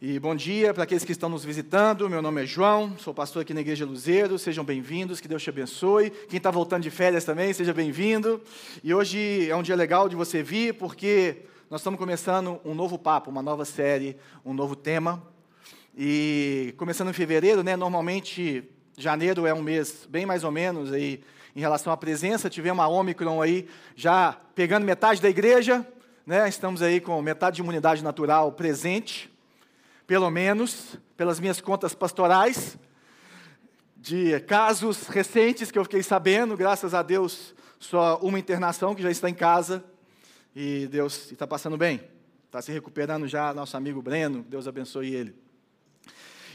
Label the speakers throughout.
Speaker 1: E bom dia para aqueles que estão nos visitando. Meu nome é João, sou pastor aqui na Igreja Luzeiro. Sejam bem-vindos, que Deus te abençoe. Quem está voltando de férias também, seja bem-vindo. E hoje é um dia legal de você vir, porque nós estamos começando um novo papo, uma nova série, um novo tema. E começando em fevereiro, né? Normalmente janeiro é um mês bem mais ou menos aí em relação à presença. Tivemos a Omicron aí já pegando metade da igreja, né? Estamos aí com metade de imunidade natural presente pelo menos pelas minhas contas pastorais, de casos recentes que eu fiquei sabendo, graças a Deus, só uma internação que já está em casa e Deus está passando bem. Está se recuperando já, nosso amigo Breno, Deus abençoe ele.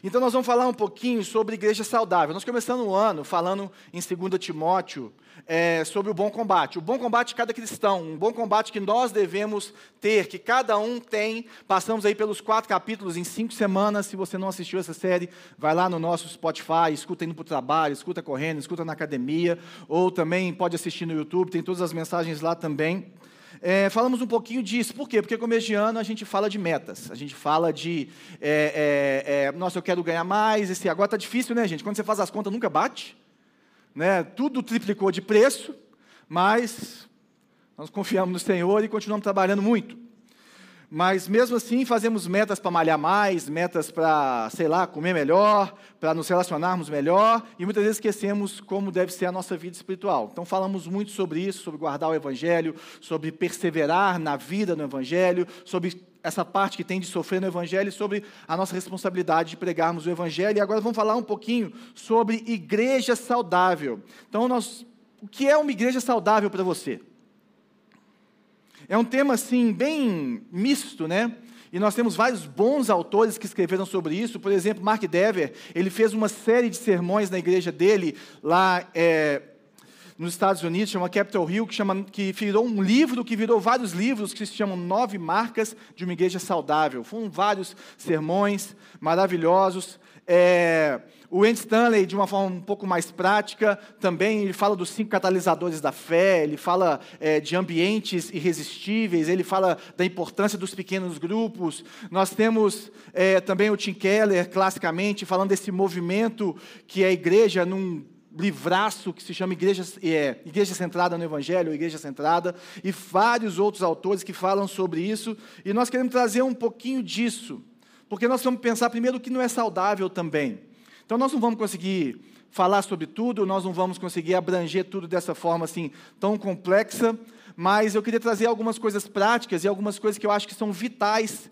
Speaker 1: Então, nós vamos falar um pouquinho sobre igreja saudável. Nós começamos o ano falando em 2 Timóteo é, sobre o bom combate. O bom combate de cada cristão, um bom combate que nós devemos ter, que cada um tem. Passamos aí pelos quatro capítulos em cinco semanas. Se você não assistiu essa série, vai lá no nosso Spotify, escuta indo para o trabalho, escuta correndo, escuta na academia, ou também pode assistir no YouTube, tem todas as mensagens lá também. É, falamos um pouquinho disso. Por quê? Porque começo de ano a gente fala de metas. A gente fala de, é, é, é nossa, eu quero ganhar mais. Esse, agora está difícil, né, gente? Quando você faz as contas, nunca bate. Né? Tudo triplicou de preço, mas nós confiamos no Senhor e continuamos trabalhando muito. Mas mesmo assim, fazemos metas para malhar mais, metas para, sei lá, comer melhor, para nos relacionarmos melhor, e muitas vezes esquecemos como deve ser a nossa vida espiritual. Então, falamos muito sobre isso, sobre guardar o Evangelho, sobre perseverar na vida no Evangelho, sobre essa parte que tem de sofrer no Evangelho, sobre a nossa responsabilidade de pregarmos o Evangelho. E agora vamos falar um pouquinho sobre igreja saudável. Então, nós, o que é uma igreja saudável para você? É um tema assim bem misto, né? E nós temos vários bons autores que escreveram sobre isso. Por exemplo, Mark Dever, ele fez uma série de sermões na igreja dele lá é, nos Estados Unidos, chama Capitol Hill, que, chama, que virou um livro, que virou vários livros, que se chamam Nove Marcas de uma Igreja Saudável. Foram vários sermões maravilhosos. É, o Andy Stanley, de uma forma um pouco mais prática, também ele fala dos cinco catalisadores da fé, ele fala é, de ambientes irresistíveis, ele fala da importância dos pequenos grupos. Nós temos é, também o Tim Keller, classicamente, falando desse movimento que é a igreja num livraço que se chama Igreja, é, Igreja Centrada no Evangelho, Igreja Centrada, e vários outros autores que falam sobre isso, e nós queremos trazer um pouquinho disso, porque nós vamos pensar primeiro o que não é saudável também. Então nós não vamos conseguir falar sobre tudo, nós não vamos conseguir abranger tudo dessa forma assim tão complexa, mas eu queria trazer algumas coisas práticas e algumas coisas que eu acho que são vitais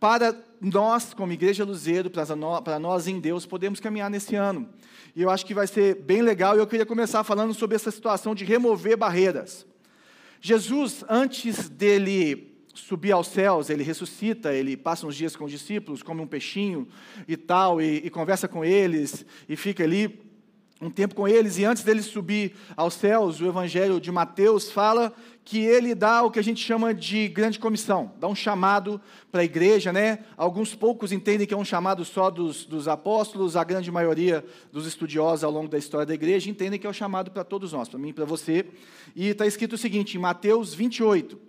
Speaker 1: para nós, como Igreja Luzeiro, para nós em Deus, podemos caminhar nesse ano. E eu acho que vai ser bem legal, e eu queria começar falando sobre essa situação de remover barreiras. Jesus, antes dele subir aos céus, ele ressuscita, ele passa uns dias com os discípulos, come um peixinho e tal, e, e conversa com eles, e fica ali um tempo com eles, e antes dele subir aos céus, o Evangelho de Mateus fala que ele dá o que a gente chama de grande comissão, dá um chamado para a igreja, né? Alguns poucos entendem que é um chamado só dos, dos apóstolos, a grande maioria dos estudiosos ao longo da história da igreja entendem que é o um chamado para todos nós, para mim e para você. E está escrito o seguinte, em Mateus 28,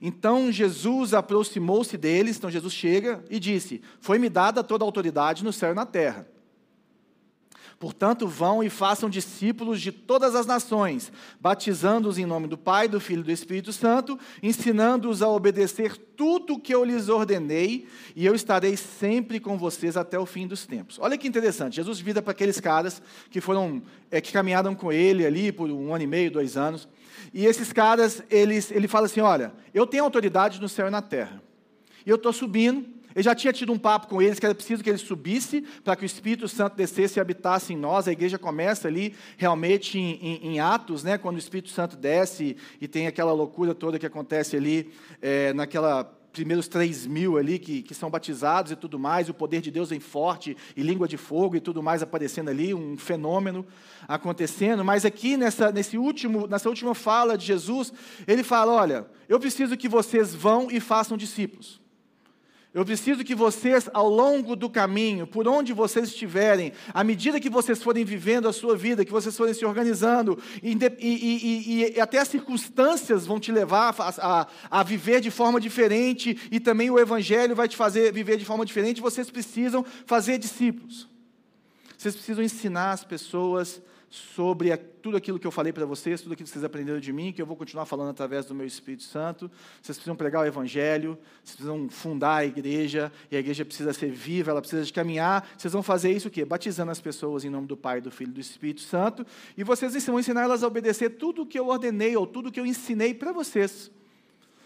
Speaker 1: então Jesus aproximou-se deles, então Jesus chega e disse: Foi-me dada toda a autoridade no céu e na terra. Portanto, vão e façam discípulos de todas as nações, batizando-os em nome do Pai, do Filho e do Espírito Santo, ensinando-os a obedecer tudo o que eu lhes ordenei, e eu estarei sempre com vocês até o fim dos tempos. Olha que interessante, Jesus vira para aqueles caras que foram, é, que caminharam com ele ali por um ano e meio, dois anos, e esses caras, eles, ele fala assim: olha, eu tenho autoridade no céu e na terra. E eu estou subindo. Eu já tinha tido um papo com eles que era preciso que ele subisse para que o Espírito Santo descesse e habitasse em nós. A igreja começa ali realmente em, em, em Atos, né, quando o Espírito Santo desce e tem aquela loucura toda que acontece ali é, naquela primeiros três mil ali que, que são batizados e tudo mais, o poder de Deus vem forte, e língua de fogo e tudo mais aparecendo ali, um fenômeno acontecendo. Mas aqui nessa, nesse último, nessa última fala de Jesus, ele fala: olha, eu preciso que vocês vão e façam discípulos. Eu preciso que vocês, ao longo do caminho, por onde vocês estiverem, à medida que vocês forem vivendo a sua vida, que vocês forem se organizando, e, e, e, e até as circunstâncias vão te levar a, a, a, viver de forma diferente, e também o Evangelho vai te fazer viver de forma diferente, vocês precisam fazer discípulos. Vocês precisam ensinar as pessoas sobre tudo aquilo que eu falei para vocês, tudo aquilo que vocês aprenderam de mim, que eu vou continuar falando através do meu Espírito Santo. Vocês precisam pregar o Evangelho, vocês precisam fundar a igreja, e a igreja precisa ser viva, ela precisa de caminhar. Vocês vão fazer isso o quê? Batizando as pessoas em nome do Pai, do Filho e do Espírito Santo, e vocês vão ensinar elas a obedecer tudo o que eu ordenei, ou tudo o que eu ensinei para vocês.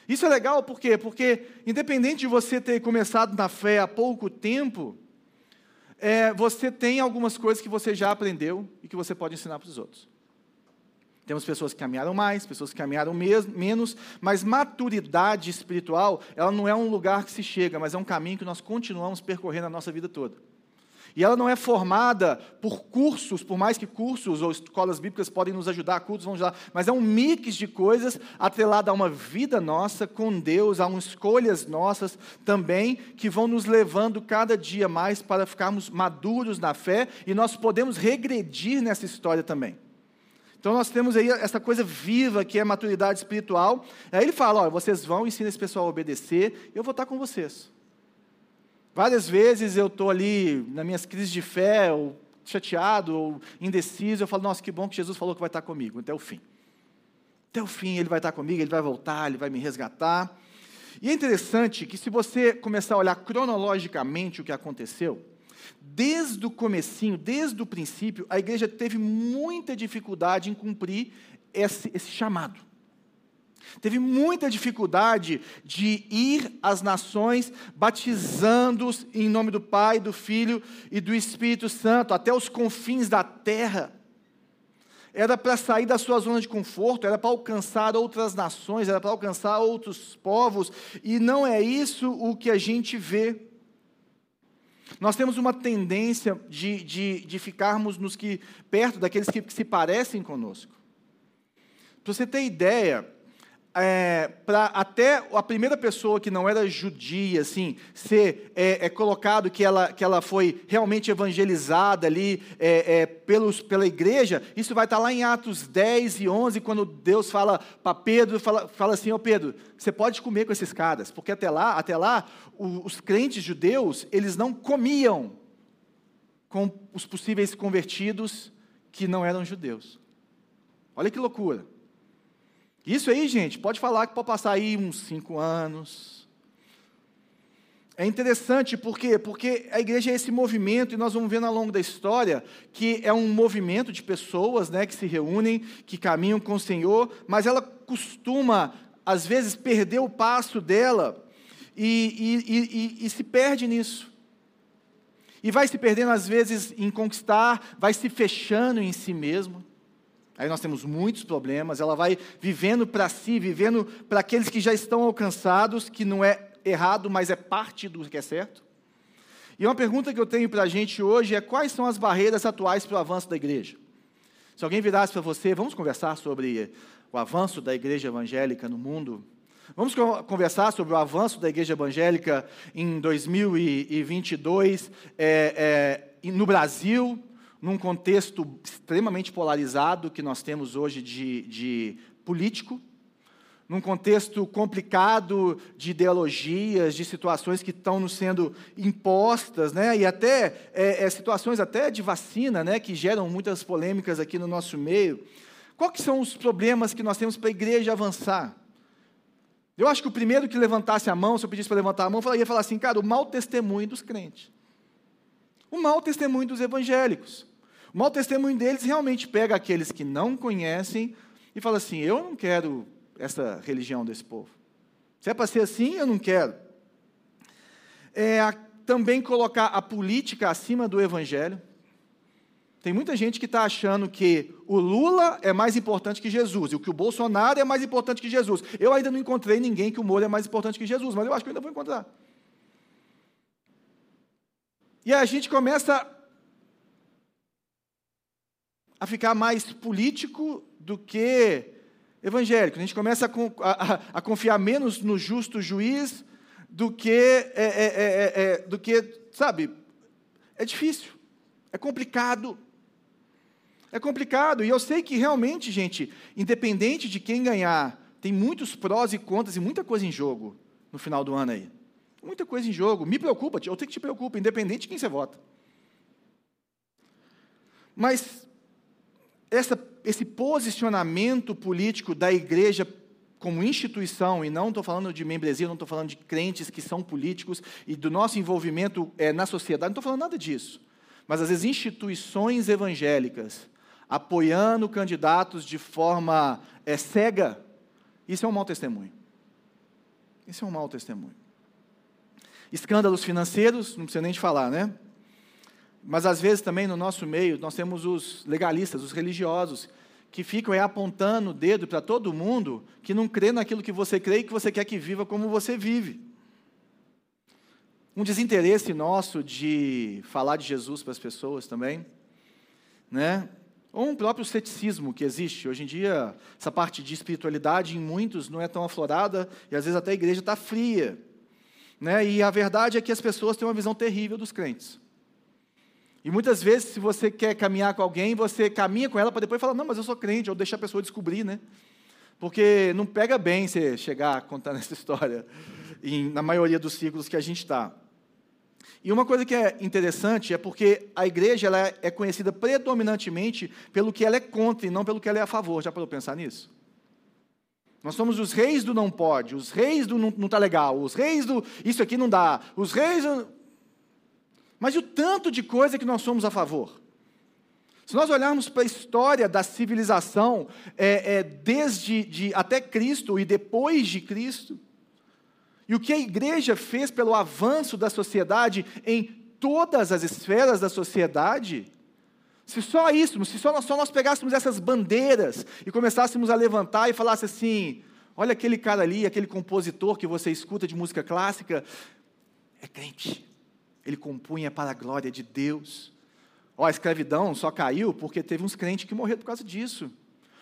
Speaker 1: Isso é legal por quê? Porque, independente de você ter começado na fé há pouco tempo, é, você tem algumas coisas que você já aprendeu e que você pode ensinar para os outros. Temos pessoas que caminharam mais, pessoas que caminharam menos, mas maturidade espiritual, ela não é um lugar que se chega, mas é um caminho que nós continuamos percorrendo a nossa vida toda. E ela não é formada por cursos, por mais que cursos ou escolas bíblicas podem nos ajudar, cursos vão ajudar, mas é um mix de coisas atrelada a uma vida nossa com Deus, a umas escolhas nossas também, que vão nos levando cada dia mais para ficarmos maduros na fé e nós podemos regredir nessa história também. Então nós temos aí essa coisa viva que é a maturidade espiritual. Aí ele fala: ó, vocês vão ensinar esse pessoal a obedecer, eu vou estar com vocês. Várias vezes eu estou ali nas minhas crises de fé, ou chateado, ou indeciso, eu falo, nossa, que bom que Jesus falou que vai estar comigo até o fim. Até o fim ele vai estar comigo, ele vai voltar, ele vai me resgatar. E é interessante que se você começar a olhar cronologicamente o que aconteceu, desde o comecinho, desde o princípio, a igreja teve muita dificuldade em cumprir esse, esse chamado teve muita dificuldade de ir às nações batizando-os em nome do Pai, do Filho e do Espírito Santo, até os confins da terra. Era para sair da sua zona de conforto, era para alcançar outras nações, era para alcançar outros povos, e não é isso o que a gente vê. Nós temos uma tendência de, de, de ficarmos nos que, perto daqueles que, que se parecem conosco. Para você ter ideia, é, para até a primeira pessoa que não era judia, assim, ser é, é, colocado que ela, que ela foi realmente evangelizada ali é, é pelos, pela igreja, isso vai estar lá em Atos 10 e 11, quando Deus fala para Pedro, fala, fala assim, ó oh Pedro, você pode comer com esses caras, porque até lá, até lá, os crentes judeus, eles não comiam com os possíveis convertidos que não eram judeus. Olha que loucura. Isso aí, gente, pode falar que pode passar aí uns cinco anos. É interessante por quê? Porque a igreja é esse movimento, e nós vamos vendo ao longo da história, que é um movimento de pessoas né, que se reúnem, que caminham com o Senhor, mas ela costuma, às vezes, perder o passo dela e, e, e, e se perde nisso. E vai se perdendo, às vezes, em conquistar, vai se fechando em si mesmo. Aí nós temos muitos problemas, ela vai vivendo para si, vivendo para aqueles que já estão alcançados, que não é errado, mas é parte do que é certo. E uma pergunta que eu tenho para a gente hoje é: quais são as barreiras atuais para o avanço da igreja? Se alguém virasse para você, vamos conversar sobre o avanço da igreja evangélica no mundo? Vamos conversar sobre o avanço da igreja evangélica em 2022 é, é, no Brasil, num contexto extremamente polarizado que nós temos hoje de, de político, num contexto complicado de ideologias, de situações que estão nos sendo impostas, né? e até é, é, situações até de vacina, né? que geram muitas polêmicas aqui no nosso meio. Quais são os problemas que nós temos para a igreja avançar? Eu acho que o primeiro que levantasse a mão, se eu pedisse para levantar a mão, eu ia falar assim, cara, o mau testemunho dos crentes. O mau testemunho dos evangélicos. O mau testemunho deles realmente pega aqueles que não conhecem e fala assim: eu não quero essa religião desse povo. Se é para ser assim, eu não quero. É, também colocar a política acima do evangelho. Tem muita gente que está achando que o Lula é mais importante que Jesus e o que o Bolsonaro é mais importante que Jesus. Eu ainda não encontrei ninguém que o Moro é mais importante que Jesus, mas eu acho que eu ainda vou encontrar. E a gente começa a ficar mais político do que evangélico. A gente começa a, a, a confiar menos no justo juiz do que, é, é, é, do que, sabe, é difícil, é complicado. É complicado, e eu sei que realmente, gente, independente de quem ganhar, tem muitos prós e contras e muita coisa em jogo no final do ano aí. Muita coisa em jogo. Me preocupa, eu tenho que te preocupa, independente de quem você vota. Mas essa, esse posicionamento político da igreja como instituição, e não estou falando de membresia, não estou falando de crentes que são políticos e do nosso envolvimento é, na sociedade, não estou falando nada disso. Mas às vezes instituições evangélicas apoiando candidatos de forma é, cega, isso é um mau testemunho. Isso é um mau testemunho. Escândalos financeiros, não precisa nem de falar, né? Mas às vezes também no nosso meio nós temos os legalistas, os religiosos, que ficam aí apontando o dedo para todo mundo que não crê naquilo que você crê e que você quer que viva como você vive. Um desinteresse nosso de falar de Jesus para as pessoas também, né? Ou um próprio ceticismo que existe. Hoje em dia, essa parte de espiritualidade em muitos não é tão aflorada e às vezes até a igreja está fria. Né? E a verdade é que as pessoas têm uma visão terrível dos crentes. E muitas vezes, se você quer caminhar com alguém, você caminha com ela para depois falar, não, mas eu sou crente, ou deixar a pessoa descobrir, né? Porque não pega bem você chegar contando essa história em, na maioria dos ciclos que a gente está. E uma coisa que é interessante é porque a igreja ela é conhecida predominantemente pelo que ela é contra e não pelo que ela é a favor. Já parou pensar nisso? Nós somos os reis do não pode, os reis do não está legal, os reis do isso aqui não dá, os reis. Do... Mas e o tanto de coisa que nós somos a favor? Se nós olharmos para a história da civilização, é, é, desde de, até Cristo e depois de Cristo, e o que a igreja fez pelo avanço da sociedade em todas as esferas da sociedade, se só isso, se só nós, só nós pegássemos essas bandeiras e começássemos a levantar e falasse assim: olha aquele cara ali, aquele compositor que você escuta de música clássica, é crente ele compunha para a glória de Deus. Ó, a escravidão só caiu porque teve uns crentes que morreram por causa disso.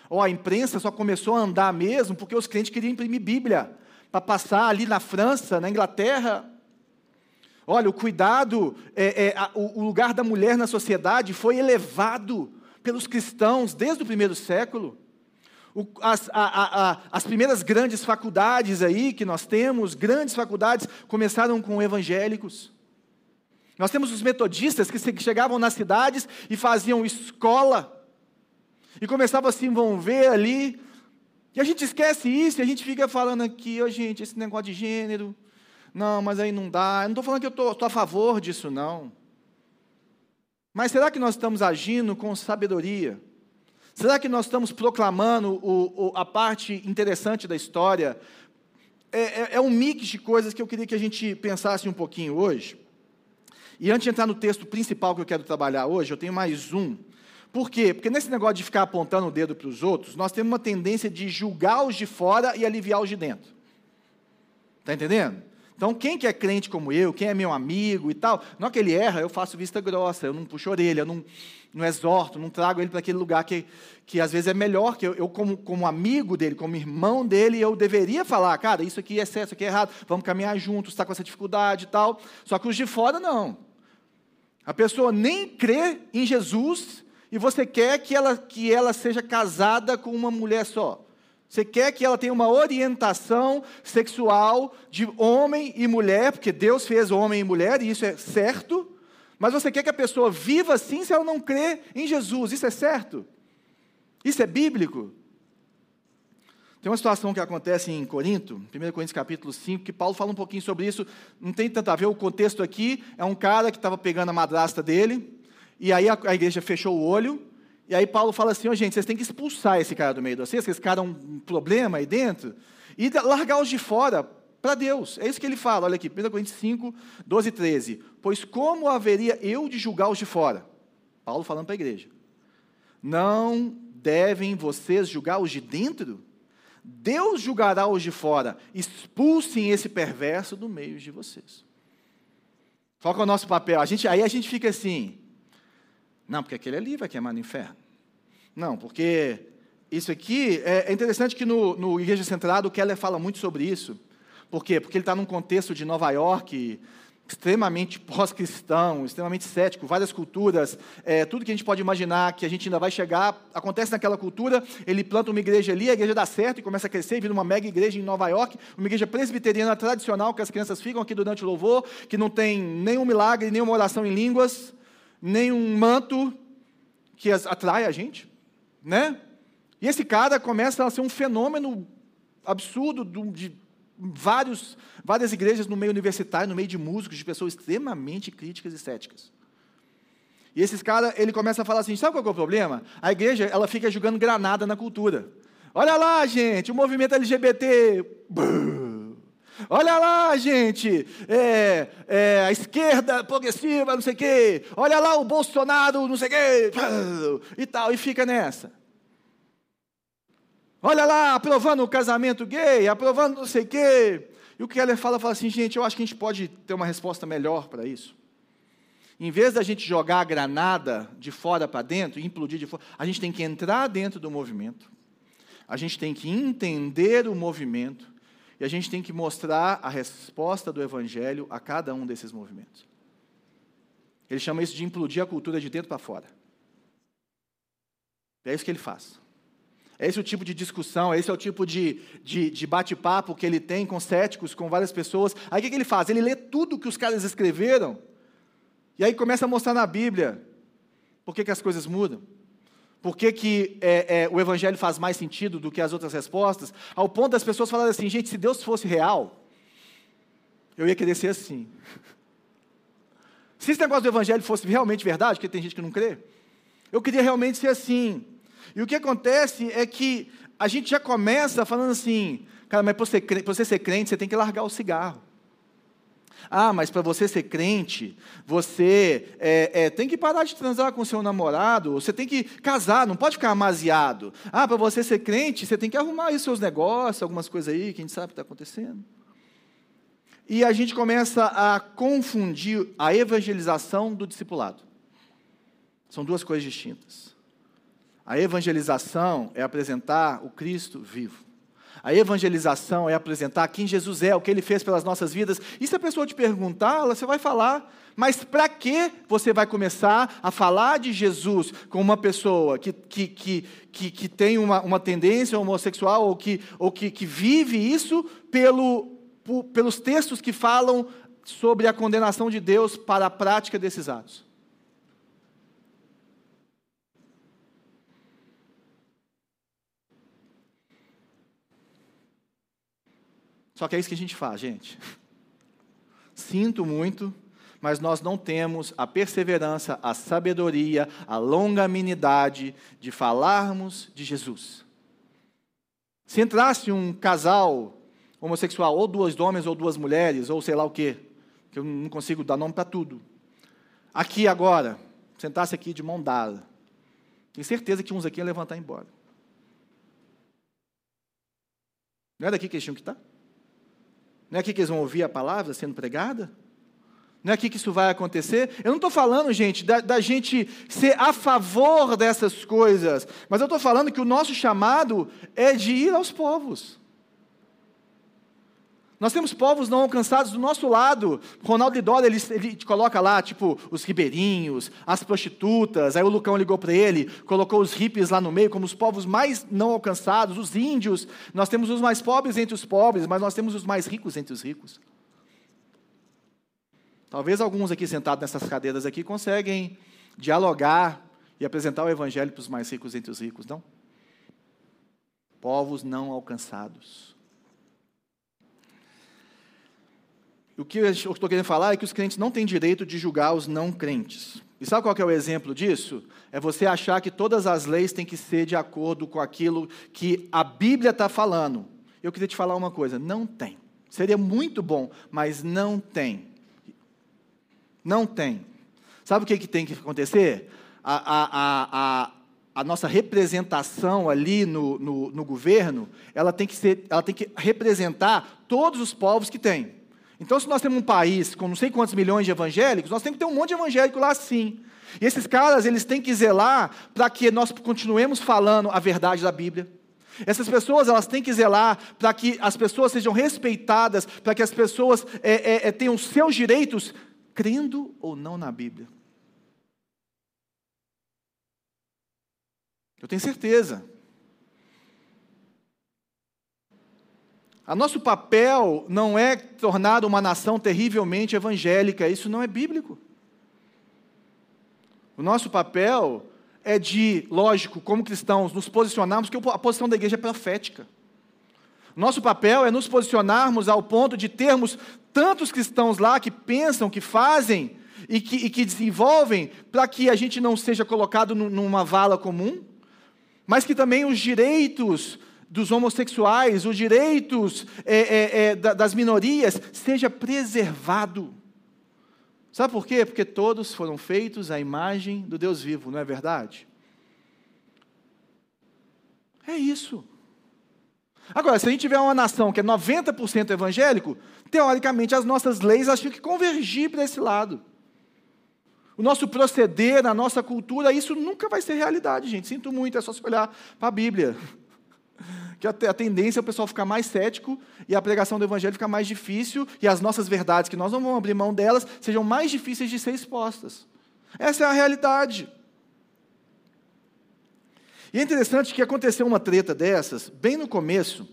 Speaker 1: Ó, a imprensa só começou a andar mesmo porque os crentes queriam imprimir Bíblia para passar ali na França, na Inglaterra. Olha, o cuidado, é, é, a, o lugar da mulher na sociedade foi elevado pelos cristãos desde o primeiro século. O, as, a, a, as primeiras grandes faculdades aí que nós temos, grandes faculdades, começaram com evangélicos. Nós temos os metodistas que chegavam nas cidades e faziam escola, e começavam a se envolver ali, e a gente esquece isso, e a gente fica falando aqui, oh, gente, esse negócio de gênero, não, mas aí não dá. Eu não estou falando que eu estou a favor disso, não. Mas será que nós estamos agindo com sabedoria? Será que nós estamos proclamando o, o, a parte interessante da história? É, é, é um mix de coisas que eu queria que a gente pensasse um pouquinho hoje. E antes de entrar no texto principal que eu quero trabalhar hoje, eu tenho mais um. Por quê? Porque nesse negócio de ficar apontando o dedo para os outros, nós temos uma tendência de julgar os de fora e aliviar os de dentro. Está entendendo? Então, quem que é crente como eu, quem é meu amigo e tal, não é que ele erra, eu faço vista grossa, eu não puxo orelha, eu não, não exorto, não trago ele para aquele lugar que, que às vezes é melhor, que eu, eu como, como amigo dele, como irmão dele, eu deveria falar, cara, isso aqui é certo, isso aqui é errado, vamos caminhar juntos, está com essa dificuldade e tal. Só que os de fora, não. A pessoa nem crê em Jesus e você quer que ela, que ela seja casada com uma mulher só. Você quer que ela tenha uma orientação sexual de homem e mulher, porque Deus fez homem e mulher, e isso é certo. Mas você quer que a pessoa viva assim se ela não crê em Jesus. Isso é certo? Isso é bíblico? Tem uma situação que acontece em Corinto, 1 Coríntios capítulo 5, que Paulo fala um pouquinho sobre isso. Não tem tanto a ver, o contexto aqui é um cara que estava pegando a madrasta dele, e aí a, a, igreja fechou o olho, e aí Paulo fala assim, oh, gente, vocês têm que expulsar esse cara do meio de vocês, que esse cara é um problema aí dentro, e largar os de fora para Deus. É isso que ele fala, olha aqui, 1 Coríntios 5, 12 e 13. Pois como haveria eu de julgar os de fora? Paulo falando para a igreja. Não devem vocês julgar os de dentro? Deus julgará os de fora. Expulsem esse perverso do meio de vocês. Qual é o nosso papel? A gente, aí a gente fica assim. Não, porque aquele ali vai queimar no inferno. Não, porque isso aqui é, é interessante que no, no Igreja Centrado o Keller fala muito sobre isso. Por quê? Porque ele está num contexto de Nova York, extremamente pós-cristão, extremamente cético, várias culturas, é, tudo que a gente pode imaginar que a gente ainda vai chegar, acontece naquela cultura, ele planta uma igreja ali, a igreja dá certo e começa a crescer, vira uma mega igreja em Nova York, uma igreja presbiteriana tradicional, que as crianças ficam aqui durante o louvor, que não tem nenhum milagre, nenhuma oração em línguas, nenhum manto que atrai a gente, né? E esse cara começa a ser um fenômeno absurdo de vários, várias igrejas no meio universitário, no meio de músicos, de pessoas extremamente críticas e céticas. E esses caras, ele começa a falar assim, sabe qual é o problema? A igreja, ela fica jogando granada na cultura. Olha lá, gente, o movimento LGBT. Olha lá, gente, é, é, a esquerda progressiva, não sei o quê. Olha lá o Bolsonaro, não sei o quê. E tal, e fica nessa. Olha lá, aprovando o casamento gay, aprovando não sei o quê. E o que ela fala, fala assim, gente, eu acho que a gente pode ter uma resposta melhor para isso. Em vez da gente jogar a granada de fora para dentro, implodir de fora, a gente tem que entrar dentro do movimento. A gente tem que entender o movimento e a gente tem que mostrar a resposta do evangelho a cada um desses movimentos. Ele chama isso de implodir a cultura de dentro para fora. É isso que ele faz. Esse é o tipo de discussão, esse é o tipo de, de, de bate-papo que ele tem com céticos, com várias pessoas. Aí o que, que ele faz? Ele lê tudo que os caras escreveram, e aí começa a mostrar na Bíblia por que, que as coisas mudam. Por que, que é, é, o Evangelho faz mais sentido do que as outras respostas? Ao ponto das pessoas falarem assim: gente, se Deus fosse real, eu ia querer ser assim. Se esse negócio do Evangelho fosse realmente verdade, porque tem gente que não crê, eu queria realmente ser assim. E o que acontece é que a gente já começa falando assim, cara, mas para você, você ser crente, você tem que largar o cigarro. Ah, mas para você ser crente, você é, é, tem que parar de transar com seu namorado, você tem que casar, não pode ficar amaziado. Ah, para você ser crente, você tem que arrumar aí seus negócios, algumas coisas aí que a gente sabe que está acontecendo. E a gente começa a confundir a evangelização do discipulado. São duas coisas distintas. A evangelização é apresentar o Cristo vivo. A evangelização é apresentar quem Jesus é, o que ele fez pelas nossas vidas. E se a pessoa te perguntar, você vai falar. Mas para que você vai começar a falar de Jesus com uma pessoa que, que, que, que, que tem uma, uma tendência homossexual ou, que, ou que, que vive isso pelo, pelos textos que falam sobre a condenação de Deus para a prática desses atos? Só que é isso que a gente faz, gente. Sinto muito, mas nós não temos a perseverança, a sabedoria, a longanimidade de falarmos de Jesus. Se entrasse um casal homossexual, ou duas homens ou duas mulheres, ou sei lá o quê, que eu não consigo dar nome para tudo, aqui agora, sentasse aqui de mão dada, tenho certeza que uns aqui iam levantar e ir embora. Não é daqui que eles tinham que estar? Não é aqui que eles vão ouvir a palavra sendo pregada? Não é aqui que isso vai acontecer? Eu não estou falando, gente, da, da, gente ser a favor dessas coisas, mas eu estou falando que o nosso chamado é de ir aos povos. Nós temos povos não alcançados do nosso lado. Ronaldo Lidora, ele, ele coloca lá, tipo, os ribeirinhos, as prostitutas. Aí o Lucão ligou para ele, colocou os hippies lá no meio como os povos mais não alcançados, os índios. Nós temos os mais pobres entre os pobres, mas nós temos os mais ricos entre os ricos. Talvez alguns aqui sentados nessas cadeiras aqui conseguem dialogar e apresentar o evangelho para os mais ricos entre os ricos, não? Povos não alcançados. O que eu estou querendo falar é que os crentes não têm direito de julgar os não crentes. E sabe qual é o exemplo disso? É você achar que todas as leis têm que ser de acordo com aquilo que a Bíblia está falando. Eu queria te falar uma coisa: não tem. Seria muito bom, mas não tem. Não tem. Sabe o que, que tem que acontecer? A, a, a, a, a nossa representação ali no, no, no governo, ela tem, que ser, ela tem que representar todos os povos que tem. Então, se nós temos um país com não sei quantos milhões de evangélicos, nós temos que ter um monte de evangélico lá sim. E esses caras, eles têm que zelar para que nós continuemos falando a verdade da Bíblia, Essas pessoas elas têm que zelar para que as pessoas sejam respeitadas, para que as pessoas é, é, é, tenham seus direitos, crendo ou não na Bíblia. Eu tenho certeza. A nosso papel não é tornar uma nação terrivelmente evangélica, isso não é bíblico. O nosso papel é de, lógico, como cristãos, nos posicionarmos, porque a posição da igreja é profética. Nosso papel é nos posicionarmos ao ponto de termos tantos cristãos lá que pensam, que fazem e que, e que desenvolvem, para que a gente não seja colocado numa vala comum, mas que também os direitos dos homossexuais, os direitos é, é, é, das minorias, seja preservado. Sabe por quê? Porque todos foram feitos à imagem do Deus vivo, não é verdade? É isso. Agora, se a gente tiver uma nação que é 90% evangélico, teoricamente as nossas leis acham que convergir para esse lado. O nosso proceder, a nossa cultura, isso nunca vai ser realidade, gente. Sinto muito, é só se olhar para a Bíblia. Que a tendência é o pessoal ficar mais cético e a pregação do Evangelho ficar mais difícil e as nossas verdades, que nós não vamos abrir mão delas, sejam mais difíceis de ser expostas. Essa é a realidade. E é interessante que aconteceu uma treta dessas, bem no começo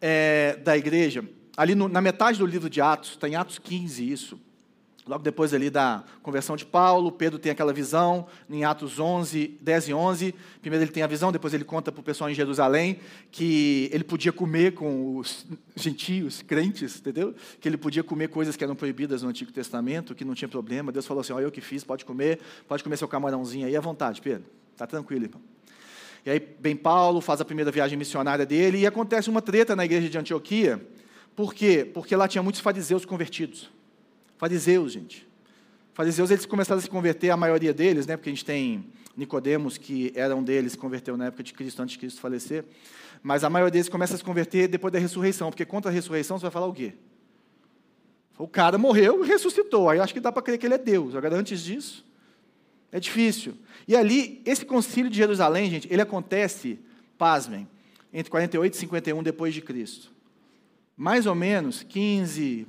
Speaker 1: é, da igreja, ali no, na metade do livro de Atos, está em Atos 15 isso. Logo depois ali da conversão de Paulo, Pedro tem aquela visão, em Atos 11, 10 e 11. Primeiro ele tem a visão, depois ele conta para o pessoal em Jerusalém que ele podia comer com os gentios, crentes, entendeu? Que ele podia comer coisas que eram proibidas no Antigo Testamento, que não tinha problema. Deus falou assim: Ó, eu que fiz, pode comer, pode comer seu camarãozinho aí à vontade, Pedro. Está tranquilo, irmão. E aí vem Paulo, faz a primeira viagem missionária dele, e acontece uma treta na igreja de Antioquia. Por quê? Porque lá tinha muitos fariseus convertidos. Fariseus, gente. Fariseus, eles começaram a se converter, a maioria deles, né? Porque a gente tem Nicodemos, que era um deles, se converteu na época de Cristo, antes de Cristo falecer. Mas a maioria deles começa a se converter depois da ressurreição, porque contra a ressurreição você vai falar o quê? O cara morreu e ressuscitou. Aí acho que dá para crer que ele é Deus. Agora, antes disso, é difícil. E ali, esse concílio de Jerusalém, gente, ele acontece, pasmem, entre 48 e 51 depois de Cristo. Mais ou menos 15,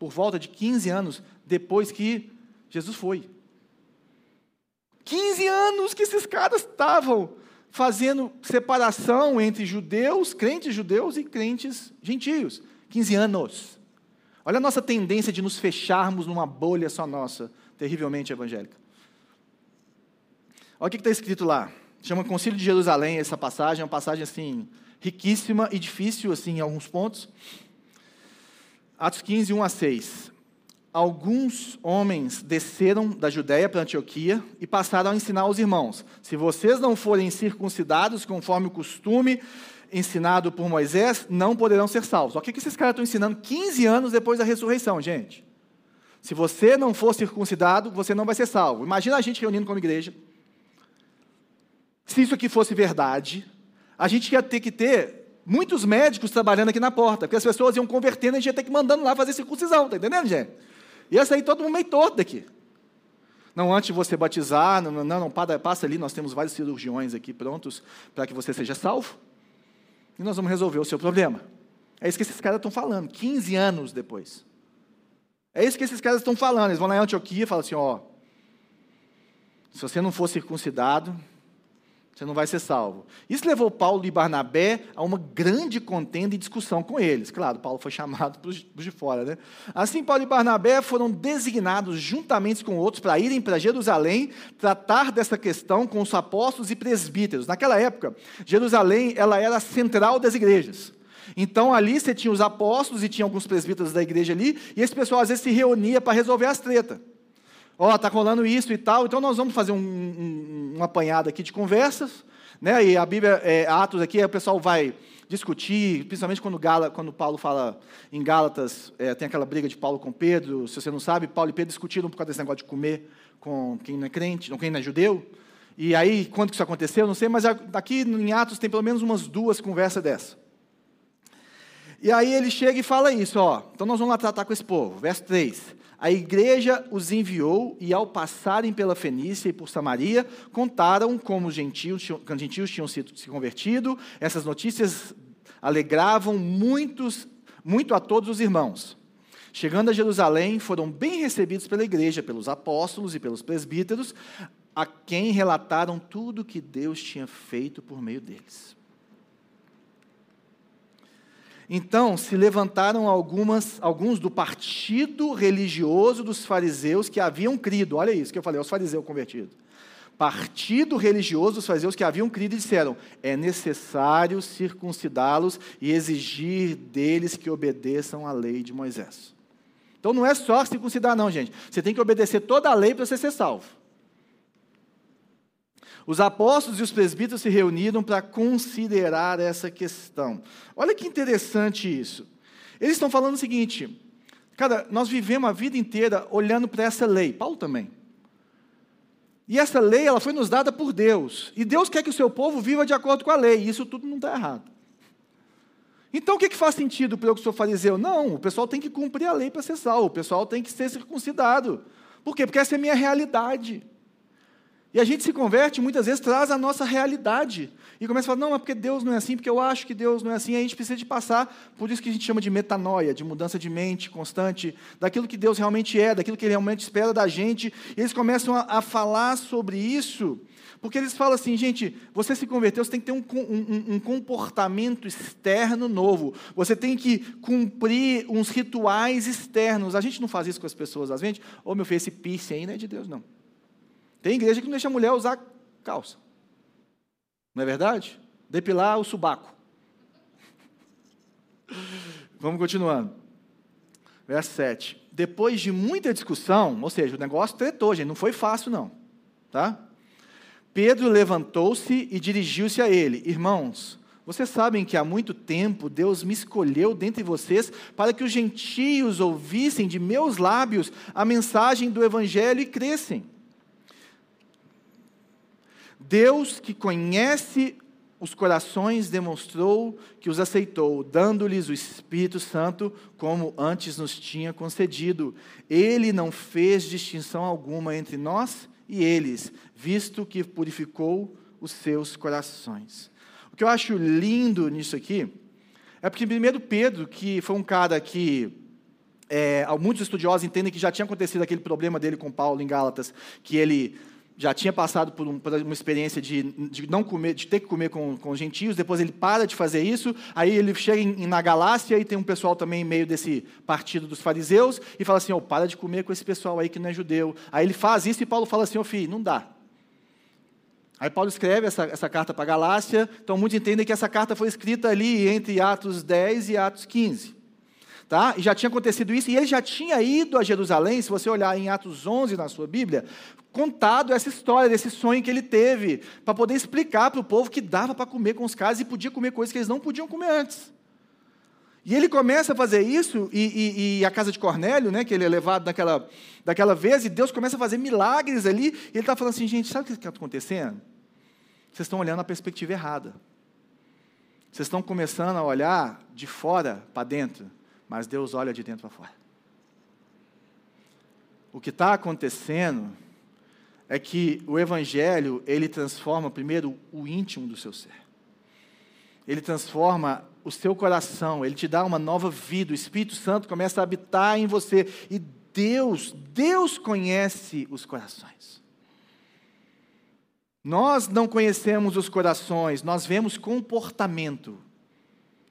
Speaker 1: por volta de 15 anos depois que Jesus foi. 15 anos que esses caras estavam fazendo separação entre judeus, crentes judeus e crentes gentios. 15 anos. Olha a nossa tendência de nos fecharmos numa bolha só nossa, terrivelmente evangélica. Olha o que está escrito lá. Chama Concílio de Jerusalém essa passagem, é uma passagem assim riquíssima e difícil assim em alguns pontos. Atos 15, 1 a 6. Alguns homens desceram da Judéia para Antioquia e passaram a ensinar aos irmãos: se vocês não forem circuncidados conforme o costume ensinado por Moisés, não poderão ser salvos. O que esses caras estão ensinando 15 anos depois da ressurreição, gente? Se você não for circuncidado, você não vai ser salvo. Imagina a gente reunindo como igreja. Se isso aqui fosse verdade, a gente ia ter que ter muitos médicos trabalhando aqui na porta, porque as pessoas iam convertendo e a gente ia ter que mandando lá fazer circuncisão, tá entendendo, gente? Ia sair todo mundo meio torto daqui. Não, antes de você batizar, não, não, não, passa ali, nós temos vários cirurgiões aqui prontos para que você seja salvo. E nós vamos resolver o seu problema. É isso que esses caras estão falando, 15 anos depois. É isso que esses caras estão falando. Eles vão lá em Antioquia e falam assim: ó, se você não for circuncidado, você não vai ser salvo. Isso levou Paulo e Barnabé a uma grande contenda e discussão com eles. Claro, Paulo foi chamado para os de fora. Né? Assim, Paulo e Barnabé foram designados juntamente com outros para irem para Jerusalém tratar dessa questão com os apóstolos e presbíteros. Naquela época, Jerusalém ela era a central das igrejas. Então ali você tinha os apóstolos e tinha alguns presbíteros da igreja ali, e esse pessoal às vezes se reunia para resolver as tretas ó, oh, está rolando isso e tal, então nós vamos fazer um, um, um apanhado aqui de conversas, né? E a Bíblia, é, Atos aqui, o pessoal vai discutir, principalmente quando, Gala, quando Paulo fala em Gálatas, é, tem aquela briga de Paulo com Pedro, se você não sabe, Paulo e Pedro discutiram por causa desse negócio de comer com quem não é crente, com quem não é judeu, e aí, quando que isso aconteceu, não sei, mas aqui em Atos tem pelo menos umas duas conversas dessa. E aí ele chega e fala isso, ó, então nós vamos lá tratar com esse povo, verso 3. A igreja os enviou e, ao passarem pela Fenícia e por Samaria, contaram como os gentios, gentios tinham se, se convertido. Essas notícias alegravam muitos, muito a todos os irmãos. Chegando a Jerusalém, foram bem recebidos pela igreja, pelos apóstolos e pelos presbíteros, a quem relataram tudo que Deus tinha feito por meio deles. Então se levantaram algumas, alguns do partido religioso dos fariseus que haviam crido. Olha isso que eu falei, os fariseus convertidos. Partido religioso dos fariseus que haviam crido e disseram: é necessário circuncidá-los e exigir deles que obedeçam à lei de Moisés. Então não é só circuncidar, não, gente. Você tem que obedecer toda a lei para você ser salvo. Os apóstolos e os presbíteros se reuniram para considerar essa questão. Olha que interessante isso. Eles estão falando o seguinte: cara, nós vivemos a vida inteira olhando para essa lei. Paulo também. E essa lei, ela foi nos dada por Deus. E Deus quer que o seu povo viva de acordo com a lei. E isso tudo não está errado. Então, o que, que faz sentido para eu que sou fariseu? Não, o pessoal tem que cumprir a lei para ser salvo. O pessoal tem que ser circuncidado. Por quê? Porque essa é a minha realidade. E a gente se converte, muitas vezes traz a nossa realidade. E começa a falar, não, é porque Deus não é assim, porque eu acho que Deus não é assim. E a gente precisa de passar por isso que a gente chama de metanoia, de mudança de mente constante, daquilo que Deus realmente é, daquilo que Ele realmente espera da gente. E eles começam a, a falar sobre isso, porque eles falam assim, gente, você se converteu, você tem que ter um, um, um comportamento externo novo. Você tem que cumprir uns rituais externos. A gente não faz isso com as pessoas, às vezes. Ô, oh, meu filho, esse piercing aí não é de Deus, não. Tem igreja que não deixa a mulher usar calça. Não é verdade? Depilar o subaco. Vamos continuando. Verso 7. Depois de muita discussão, ou seja, o negócio tretou, gente, não foi fácil não. Tá? Pedro levantou-se e dirigiu-se a ele. Irmãos, vocês sabem que há muito tempo Deus me escolheu dentre vocês para que os gentios ouvissem de meus lábios a mensagem do evangelho e crescem. Deus, que conhece os corações, demonstrou que os aceitou, dando-lhes o Espírito Santo, como antes nos tinha concedido. Ele não fez distinção alguma entre nós e eles, visto que purificou os seus corações. O que eu acho lindo nisso aqui é porque, primeiro, Pedro, que foi um cara que é, muitos estudiosos entendem que já tinha acontecido aquele problema dele com Paulo em Gálatas, que ele já tinha passado por, um, por uma experiência de, de, não comer, de ter que comer com, com gentios, depois ele para de fazer isso, aí ele chega em, na Galácia e tem um pessoal também meio desse partido dos fariseus e fala assim, oh, para de comer com esse pessoal aí que não é judeu. Aí ele faz isso e Paulo fala assim, ô oh, filho, não dá. Aí Paulo escreve essa, essa carta para a Galácia, então muitos entendem que essa carta foi escrita ali entre Atos 10 e Atos 15. Tá? E já tinha acontecido isso, e ele já tinha ido a Jerusalém, se você olhar em Atos 11 na sua Bíblia, contado essa história, desse sonho que ele teve, para poder explicar para o povo que dava para comer com os caras e podia comer coisas que eles não podiam comer antes. E ele começa a fazer isso, e, e, e, a casa de Cornélio, né, que ele é levado daquela, daquela vez, e Deus começa a fazer milagres ali, e ele está falando assim, gente, sabe o que está acontecendo? Vocês estão olhando a perspectiva errada. Vocês estão começando a olhar de fora para dentro mas Deus olha de dentro para fora. O que está acontecendo é que o Evangelho, ele transforma primeiro o íntimo do seu ser. Ele transforma o seu coração, ele te dá uma nova vida, o Espírito Santo começa a habitar em você. E Deus, Deus conhece os corações. Nós não conhecemos os corações, nós vemos comportamento.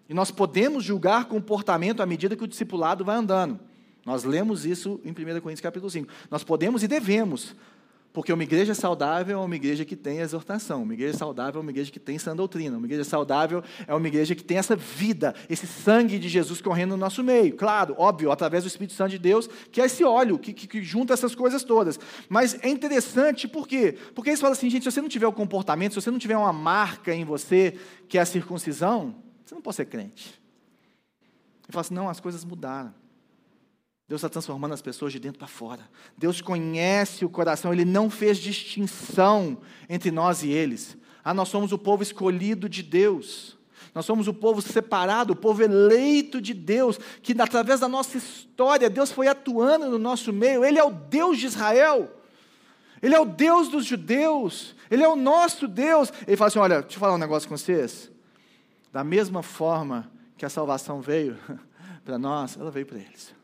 Speaker 1: E nós podemos julgar comportamento à medida que o discipulado vai andando. Nós lemos isso em 1 Coríntios capítulo 5. Nós podemos e devemos, porque uma igreja saudável é uma igreja que tem exortação, uma igreja saudável é uma igreja que tem sã doutrina, uma igreja saudável é uma igreja que tem essa vida, esse sangue de Jesus correndo no nosso meio. Claro, óbvio, através do Espírito Santo de Deus, que é esse óleo que, que, que junta essas coisas todas. Mas é interessante, por quê? Porque eles falam assim, gente, se você não tiver o comportamento, se você não tiver uma marca em você, que é a circuncisão, você não pode ser crente. Ele fala assim: não, as coisas mudaram. Deus está transformando as pessoas de dentro para fora. Deus conhece o coração, Ele não fez distinção entre nós e eles. Ah, nós somos o povo escolhido de Deus. Nós somos o povo separado, o povo eleito de Deus, que através da nossa história, Deus foi atuando no nosso meio. Ele é o Deus de Israel. Ele é o Deus dos judeus. Ele é o nosso Deus. Ele fala assim: olha, deixa eu falar um negócio com vocês. Da mesma forma que a salvação veio para nós, ela veio para eles.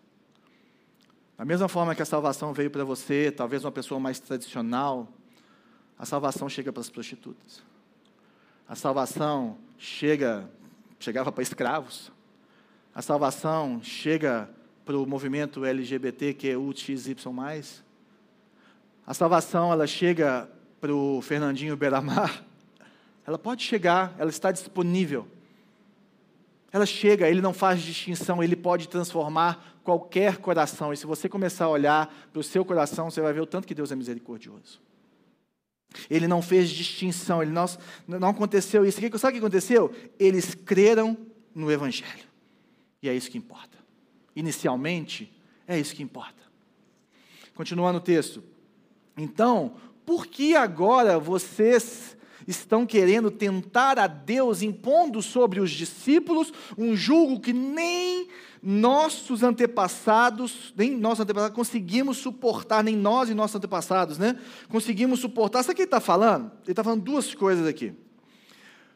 Speaker 1: Da mesma forma que a salvação veio para você, talvez uma pessoa mais tradicional, a salvação chega para as prostitutas. A salvação chega, chegava para escravos. A salvação chega para o movimento LGBTQUXY+. A salvação, ela chega para o Fernandinho Beramar. Ela pode chegar, ela está disponível. Ela chega, ele não faz distinção, ele pode transformar qualquer coração. E se você começar a olhar para o seu coração, você vai ver o tanto que Deus é misericordioso. Ele não fez distinção, ele não, não aconteceu isso. Sabe o que aconteceu? Eles creram no Evangelho. E é isso que importa. Inicialmente, é isso que importa. Continuando o texto. Então, por que agora vocês estão querendo tentar a Deus, impondo sobre os discípulos um julgo que nem nossos antepassados, nem nossos antepassados conseguimos suportar, nem nós e nossos antepassados, né? Conseguimos suportar. Sabe o que ele está falando? Ele está falando duas coisas aqui.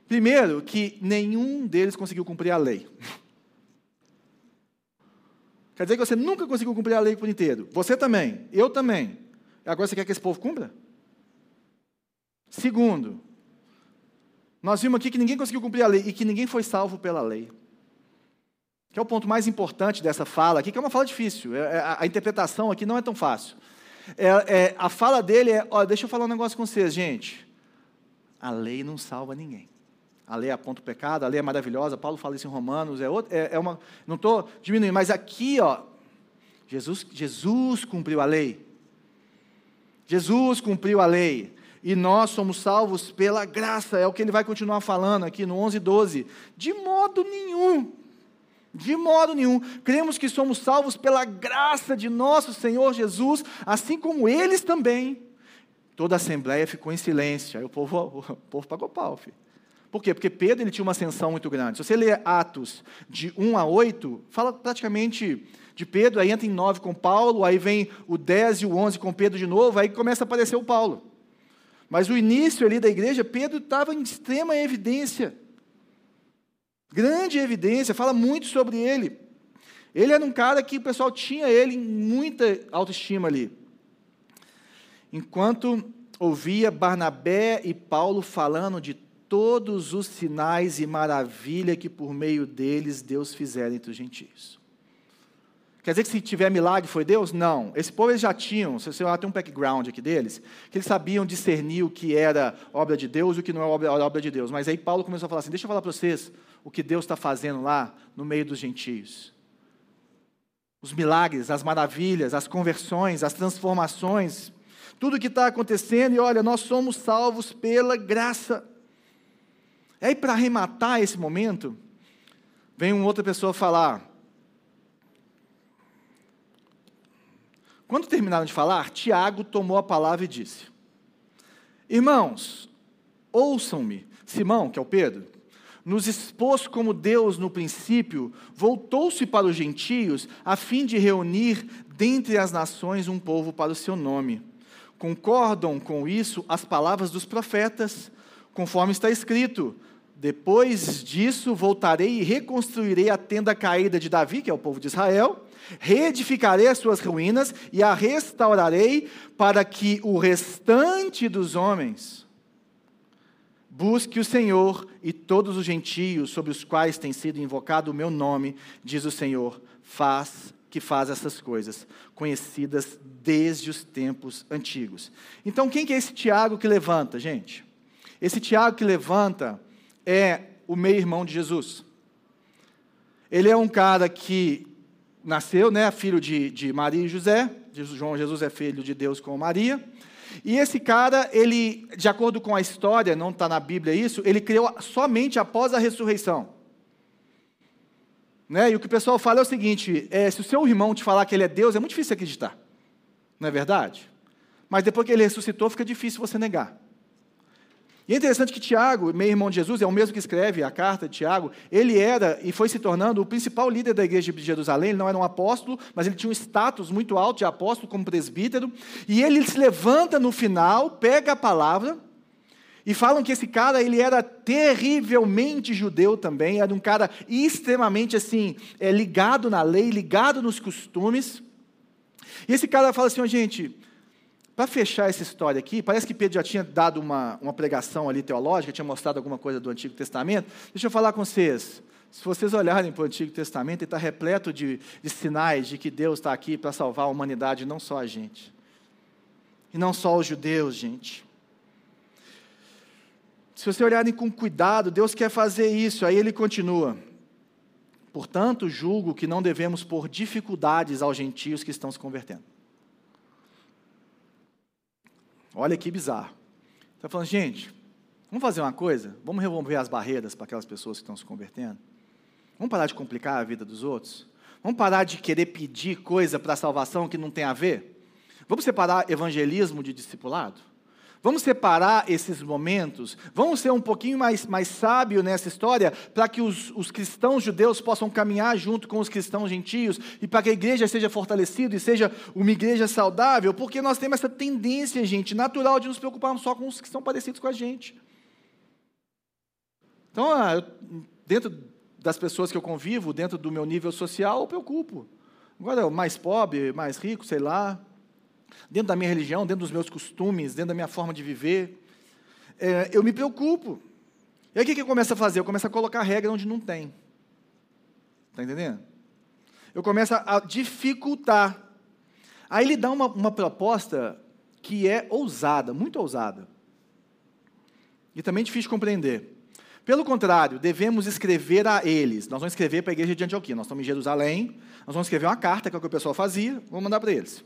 Speaker 1: Primeiro, que nenhum deles conseguiu cumprir a lei. Quer dizer que você nunca conseguiu cumprir a lei por inteiro. Você também, eu também. Agora você quer que esse povo cumpra? Segundo, nós vimos aqui que ninguém conseguiu cumprir a lei e que ninguém foi salvo pela lei. Que é o ponto mais importante dessa fala aqui, que é uma fala difícil. É, é, a, interpretação aqui não é tão fácil. É, é, a fala dele é: ó, deixa eu falar um negócio com vocês, gente. A lei não salva ninguém. A lei aponta o pecado, a lei é maravilhosa. Paulo fala isso em Romanos. É, outro, é, é uma, não estou diminuindo, mas aqui, ó, Jesus, Jesus cumpriu a lei. Jesus cumpriu a lei. E nós somos salvos pela graça. É o que ele vai continuar falando aqui no 11 e 12. De modo nenhum de modo nenhum. Cremos que somos salvos pela graça de nosso Senhor Jesus, assim como eles também. Toda a assembleia ficou em silêncio. Aí o povo, o povo pagou pau, filho. Por quê? Porque Pedro ele tinha uma ascensão muito grande. Se você ler Atos de 1 a 8, fala praticamente de Pedro, aí entra em 9 com Paulo, aí vem o 10 e o 11 com Pedro de novo, aí começa a aparecer o Paulo. Mas o início ali da igreja, Pedro estava em extrema evidência. Grande evidência, fala muito sobre ele. Ele era um cara que o pessoal tinha ele em muita autoestima ali. Enquanto ouvia Barnabé e Paulo falando de todos os sinais e maravilha que por meio deles Deus fizera entre os gentios. Quer dizer que se tiver milagre foi Deus? Não. Esse povo eles já tinham, se você tem um background aqui deles, que eles sabiam discernir o que era obra de Deus e o que não é obra, obra de Deus. Mas aí Paulo começou a falar assim: deixa eu falar para vocês o que Deus está fazendo lá no meio dos gentios. Os milagres, as maravilhas, as conversões, as transformações, tudo o que está acontecendo, e olha, nós somos salvos pela graça. Aí, para arrematar esse momento, vem uma outra pessoa falar. Quando terminaram de falar, Tiago tomou a palavra e disse: Irmãos, ouçam-me. Simão, que é o Pedro, nos expôs como Deus no princípio, voltou-se para os gentios, a fim de reunir dentre as nações um povo para o seu nome. Concordam com isso as palavras dos profetas, conforme está escrito: Depois disso voltarei e reconstruirei a tenda caída de Davi, que é o povo de Israel, reedificarei as suas ruínas e a restaurarei para que o restante dos homens Busque o Senhor e todos os gentios sobre os quais tem sido invocado o meu nome, diz o Senhor, faz que faz essas coisas, conhecidas desde os tempos antigos. Então, quem que é esse Tiago que levanta, gente? Esse Tiago que levanta é o meio-irmão de Jesus. Ele é um cara que nasceu, né, filho de, de Maria e José. João Jesus é filho de Deus com Maria. E esse cara, ele, de acordo com a história, não está na Bíblia isso, ele criou somente após a ressurreição. Né? E o que o pessoal fala é o seguinte: é, se o seu irmão te falar que ele é Deus, é muito difícil acreditar. Não é verdade? Mas depois que ele ressuscitou, fica difícil você negar. E é interessante que Tiago, meu irmão de Jesus, é o mesmo que escreve a carta de Tiago, ele era e foi se tornando o principal líder da igreja de Jerusalém. Ele não era um apóstolo, mas ele tinha um status muito alto de apóstolo como presbítero. E ele se levanta no final, pega a palavra, e falam que esse cara ele era terrivelmente judeu também, era um cara extremamente assim, é, ligado na lei, ligado nos costumes. E esse cara fala assim, oh, gente, para fechar essa história aqui, parece que Pedro já tinha dado uma, uma pregação ali teológica, tinha mostrado alguma coisa do Antigo Testamento. Deixa eu falar com vocês. Se vocês olharem para o Antigo Testamento, ele está repleto de, de sinais de que Deus está aqui para salvar a humanidade, não só a gente. E não só os judeus, gente. Se vocês olharem com cuidado, Deus quer fazer isso. Aí ele continua. Portanto, julgo que não devemos pôr dificuldades aos gentios que estão se convertendo. Olha que bizarro. Está falando, gente, vamos fazer uma coisa? Vamos remover as barreiras para aquelas pessoas que estão se convertendo? Vamos parar de complicar a vida dos outros? Vamos parar de querer pedir coisa para a salvação que não tem a ver? Vamos separar evangelismo de discipulado? Vamos separar esses momentos, vamos ser um pouquinho mais, mais sábio nessa história, para que os, os, cristãos judeus possam caminhar junto com os cristãos gentios, e para que a igreja seja fortalecida e seja uma igreja saudável, porque nós temos essa tendência, gente, natural de nos preocuparmos só com os que são parecidos com a gente. Então, ah, dentro das pessoas que eu convivo, dentro do meu nível social, eu preocupo. Agora, o mais pobre, mais rico, sei lá, dentro da minha religião, dentro dos meus costumes, dentro da minha forma de viver, é, eu me preocupo. E aí o que, que eu começo a fazer? Eu começo a colocar regra onde não tem. Está entendendo? Eu começo a dificultar. Aí ele dá uma, uma proposta que é ousada, muito ousada. E também difícil de compreender. Pelo contrário, devemos escrever a eles. Nós vamos escrever para a igreja de Antioquia. Nós estamos em Jerusalém. Nós vamos escrever uma carta, que é o que o pessoal fazia. Vamos mandar para eles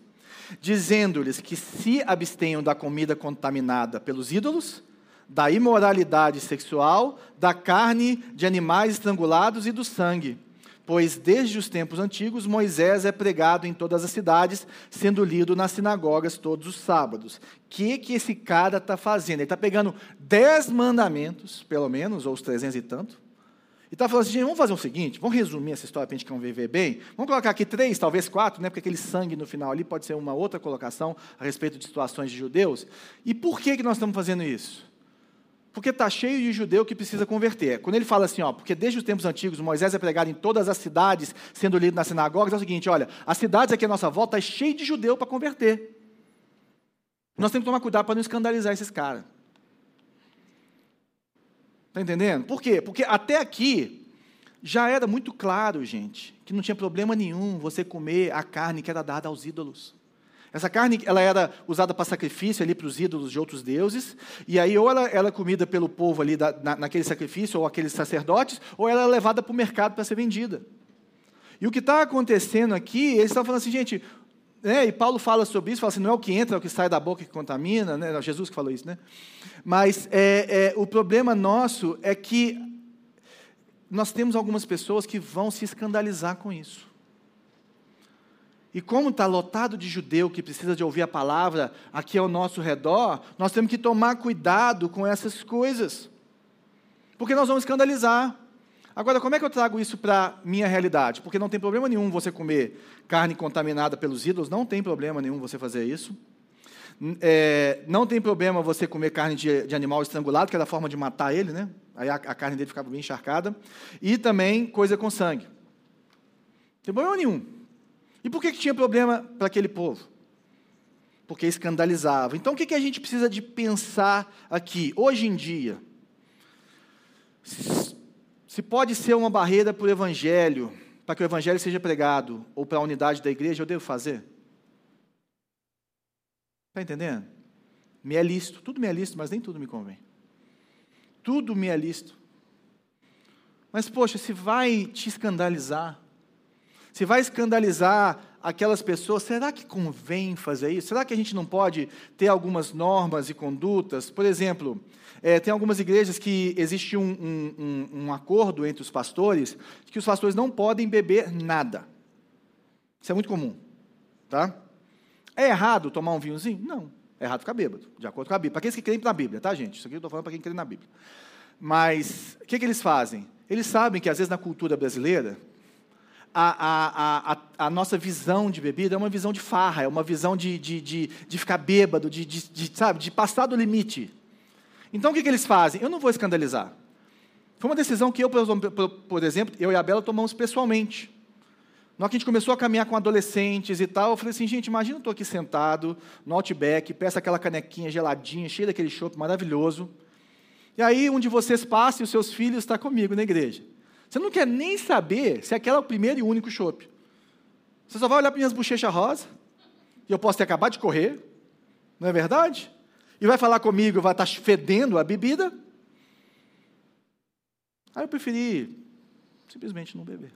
Speaker 1: dizendo-lhes que se abstenham da comida contaminada pelos ídolos, da imoralidade sexual, da carne de animais estrangulados e do sangue. Pois desde os tempos antigos Moisés é pregado em todas as cidades, sendo lido nas sinagogas todos os sábados. O que, que esse cara está fazendo? Ele está pegando dez mandamentos, pelo menos, ou os trezentos e tanto, e está falando assim, vamos fazer o seguinte, vamos resumir essa história para a gente viver bem? Vamos colocar aqui três, talvez quatro, né? porque aquele sangue no final ali pode ser uma outra colocação a respeito de situações de judeus. E por que, que nós estamos fazendo isso? Porque está cheio de judeu que precisa converter. Quando ele fala assim, ó, porque desde os tempos antigos Moisés é pregado em todas as cidades, sendo lido nas sinagogas, é o seguinte, olha, as cidades aqui à nossa volta está cheio de judeu para converter. Nós temos que tomar cuidado para não escandalizar esses caras. Está entendendo? Por quê? Porque até aqui já era muito claro, gente, que não tinha problema nenhum você comer a carne que era dada aos ídolos. Essa carne ela era usada para sacrifício ali para os ídolos de outros deuses, e aí ou ela era comida pelo povo ali da, na, naquele sacrifício, ou aqueles sacerdotes, ou ela era levada para o mercado para ser vendida. E o que está acontecendo aqui, eles estão falando assim, gente, né, e Paulo fala sobre isso, fala assim, não é o que entra, é o que sai da boca que contamina, né, Jesus que falou isso, né? Mas é, é, o problema nosso é que nós temos algumas pessoas que vão se escandalizar com isso. E como está lotado de judeu que precisa de ouvir a palavra aqui ao nosso redor, nós temos que tomar cuidado com essas coisas. Porque nós vamos escandalizar. Agora, como é que eu trago isso para minha realidade? Porque não tem problema nenhum você comer carne contaminada pelos ídolos, não tem problema nenhum você fazer isso. É, não tem problema você comer carne de, de, animal estrangulado, que era a forma de matar ele, né? Aí a, a carne dele ficava bem encharcada. E também coisa com sangue. Não tem problema nenhum. E por que, que tinha problema para aquele povo? Porque escandalizava. Então o que, que a gente precisa de pensar aqui? Hoje em dia, se pode ser uma barreira para o evangelho, para que o evangelho seja pregado, ou para a unidade da igreja, eu devo fazer? Está entendendo? Me é lícito, tudo me é lícito, mas nem tudo me convém. Tudo me é lícito. Mas, poxa, se vai te escandalizar, se vai escandalizar aquelas pessoas, será que convém fazer isso? Será que a gente não pode ter algumas normas e condutas? Por exemplo, é, tem algumas igrejas que existe um, um, um, um acordo entre os pastores que os pastores não podem beber nada. Isso é muito comum, tá? É errado tomar um vinhozinho? Não. É errado ficar bêbado, de acordo com a Bíblia. Para aqueles que creem na Bíblia, tá, gente? Isso aqui eu estou falando para quem crê na Bíblia. Mas o que, que eles fazem? Eles sabem que, às vezes, na cultura brasileira, a, a, a, a, nossa visão de bebida é uma visão de farra, é uma visão de, de, de, de ficar bêbado, de, de, de, sabe, de passar do limite. Então o que, que eles fazem? Eu não vou escandalizar. Foi uma decisão que eu, por exemplo, eu e a Bela tomamos pessoalmente. Na hora que a gente começou a caminhar com adolescentes e tal, eu falei assim, gente, imagina eu estou aqui sentado, no Outback, peço aquela canequinha geladinha, cheia daquele chopp maravilhoso. E aí um de vocês passa e os seus filhos está comigo na igreja. Você não quer nem saber se aquele é o primeiro e único chopp. Você só vai olhar para minhas bochechas rosa, e eu posso ter acabado de correr, não é verdade? E vai falar comigo, vai estar tá fedendo a bebida. Aí eu preferi simplesmente não beber.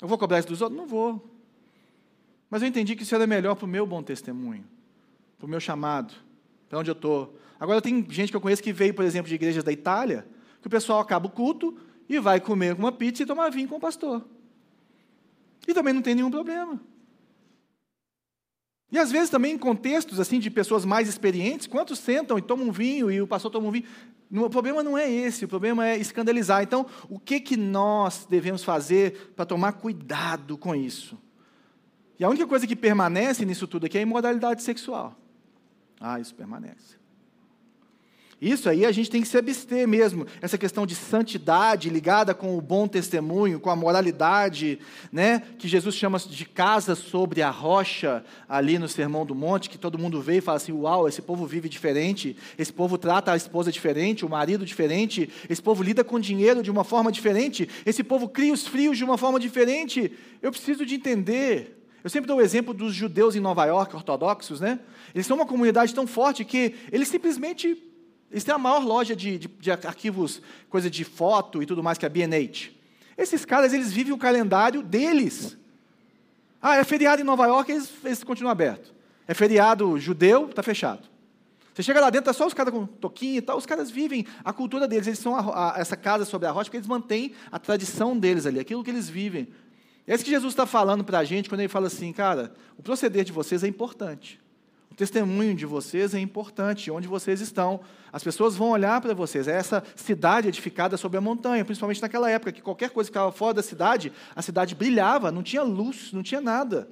Speaker 1: Eu vou cobrar isso dos outros? Não vou. Mas eu entendi que isso era melhor para o meu bom testemunho, para o meu chamado, para onde eu estou. Agora, tem gente que eu conheço que veio, por exemplo, de igrejas da Itália, que o pessoal acaba o culto e vai comer uma pizza e tomar vinho com o pastor. E também não tem nenhum problema. E às vezes também em contextos assim de pessoas mais experientes, quantos sentam e tomam um vinho e o pastor toma um vinho? O problema não é esse, o problema é escandalizar. Então, o que, que nós devemos fazer para tomar cuidado com isso? E a única coisa que permanece nisso tudo aqui é a imoralidade sexual. Ah, isso permanece. Isso aí a gente tem que se abster mesmo. Essa questão de santidade ligada com o bom testemunho, com a moralidade, né, que Jesus chama de casa sobre a rocha ali no Sermão do Monte, que todo mundo vê e fala assim: "Uau, esse povo vive diferente, esse povo trata a esposa diferente, o marido diferente, esse povo lida com dinheiro de uma forma diferente, esse povo cria os frios de uma forma diferente". Eu preciso de entender eu sempre dou o exemplo dos judeus em Nova York, ortodoxos, né? Eles são uma comunidade tão forte que eles simplesmente eles têm a maior loja de, de, de arquivos, coisa de foto e tudo mais, que é a B&H. Esses caras, eles vivem o calendário deles. Ah, é feriado em Nova York, eles, eles continuam abertos. É feriado judeu, está fechado. Você chega lá dentro, tá só os caras com toquinho e tal, os caras vivem a cultura deles, eles são a, a, essa casa sobre a rocha, porque eles mantêm a tradição deles ali, aquilo que eles vivem. É isso que Jesus está falando para a gente quando ele fala assim, cara, o proceder de vocês é importante. O testemunho de vocês é importante, onde vocês estão. As pessoas vão olhar para vocês. É essa cidade edificada sobre a montanha, principalmente naquela época, que qualquer coisa que ficava fora da cidade, a cidade brilhava, não tinha luz, não tinha nada.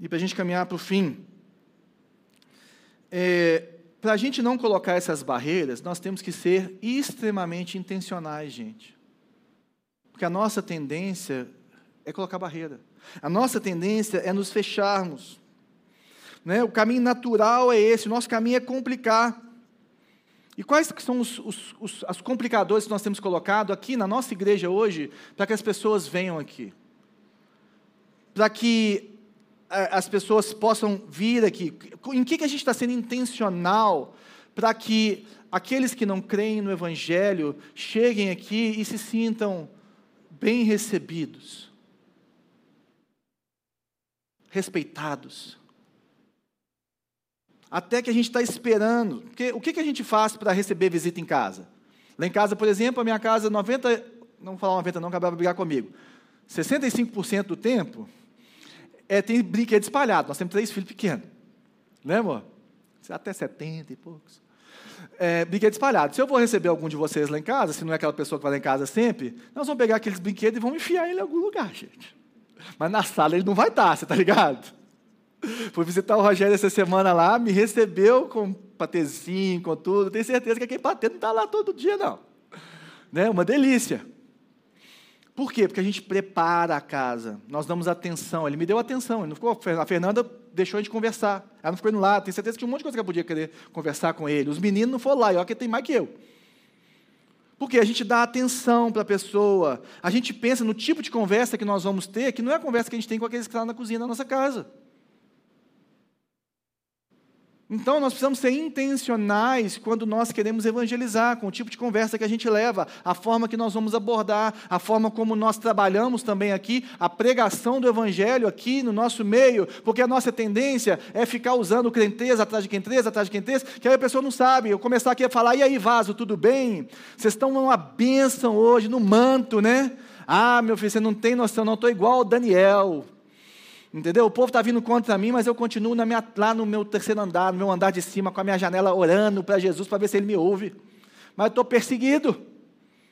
Speaker 1: E para a gente caminhar para o fim, é, para a gente não colocar essas barreiras, nós temos que ser extremamente intencionais, gente. Porque a nossa tendência é colocar barreira. A nossa tendência é nos fecharmos. Né? O caminho natural é esse, o nosso caminho é complicar. E quais são os, os, os, os complicadores que nós temos colocado aqui na nossa igreja hoje para que as pessoas venham aqui? Para que as pessoas possam vir aqui? Em que, que a gente está sendo intencional para que aqueles que não creem no Evangelho cheguem aqui e se sintam bem recebidos, respeitados? até que a gente está esperando. Porque o que, que a gente faz para receber visita em casa? Lá em casa, por exemplo, a minha casa, 90, não vou falar 90 não, acabava de brigar comigo. 65% do tempo é, tem brinquedo espalhado. Nós temos três filhos pequenos. Né, amor? Até 70 e poucos. É, brinquedo espalhado. Se eu vou receber algum de vocês lá em casa, se não é aquela pessoa que vai lá em casa sempre, nós vamos pegar aqueles brinquedos e vamos enfiar ele em algum lugar, gente. Mas na sala ele não vai estar, você está ligado? Fui visitar o Rogério essa semana lá, me recebeu com patezinho, com tudo. Tenho certeza que aquele patê não está lá todo dia, não. Né? Uma delícia. Por quê? Porque a gente prepara a casa, nós damos atenção. Ele me deu atenção, ele não ficou, a Fernanda deixou a gente conversar. Ela não ficou indo lá, tenho certeza que tinha um monte de coisa que eu podia querer conversar com ele. Os meninos não foram lá, e olha que tem mais que eu. Porque a gente dá atenção para a pessoa, a gente pensa no tipo de conversa que nós vamos ter, que não é a conversa que a gente tem com aqueles que estão na cozinha da nossa casa. Então, nós precisamos ser intencionais quando nós queremos evangelizar, com o tipo de conversa que a gente leva, a forma que nós vamos abordar, a forma como nós trabalhamos também aqui, a pregação do evangelho aqui no nosso meio, porque a nossa tendência é ficar usando crenteza atrás de crenteza, atrás de crenteza, que aí a pessoa não sabe. Eu começar aqui a falar, e aí, vaso, tudo bem? Vocês estão numa bênção hoje, no manto, né? Ah, meu filho, você não tem noção, não estou igual ao Daniel. Entendeu? O povo está vindo contra mim, mas eu continuo minha, lá no meu terceiro andar, no meu andar de cima, com a minha janela orando para Jesus para ver se ele me ouve. Mas eu estou perseguido.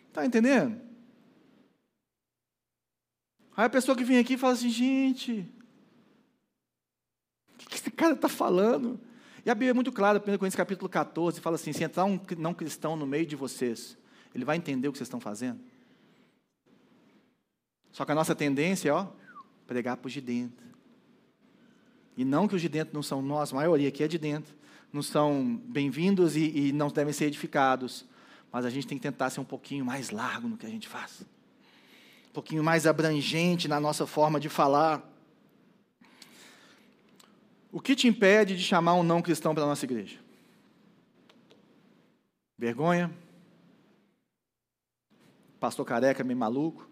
Speaker 1: Está entendendo? Aí a pessoa que vem aqui fala assim, gente, o que esse cara está falando? E a Bíblia é muito clara, 1 Coríntios capítulo 14, fala assim: se entrar um não cristão no meio de vocês, ele vai entender o que vocês estão fazendo. Só que a nossa tendência é, ó, pregar os de dentro. E não que os de dentro não são nós, a maioria aqui é de dentro, não são bem-vindos e, e não devem ser edificados. Mas a gente tem que tentar ser um pouquinho mais largo no que a gente faz. Um pouquinho mais abrangente na nossa forma de falar. O que te impede de chamar um não cristão para a nossa igreja? Vergonha? Pastor careca meio maluco?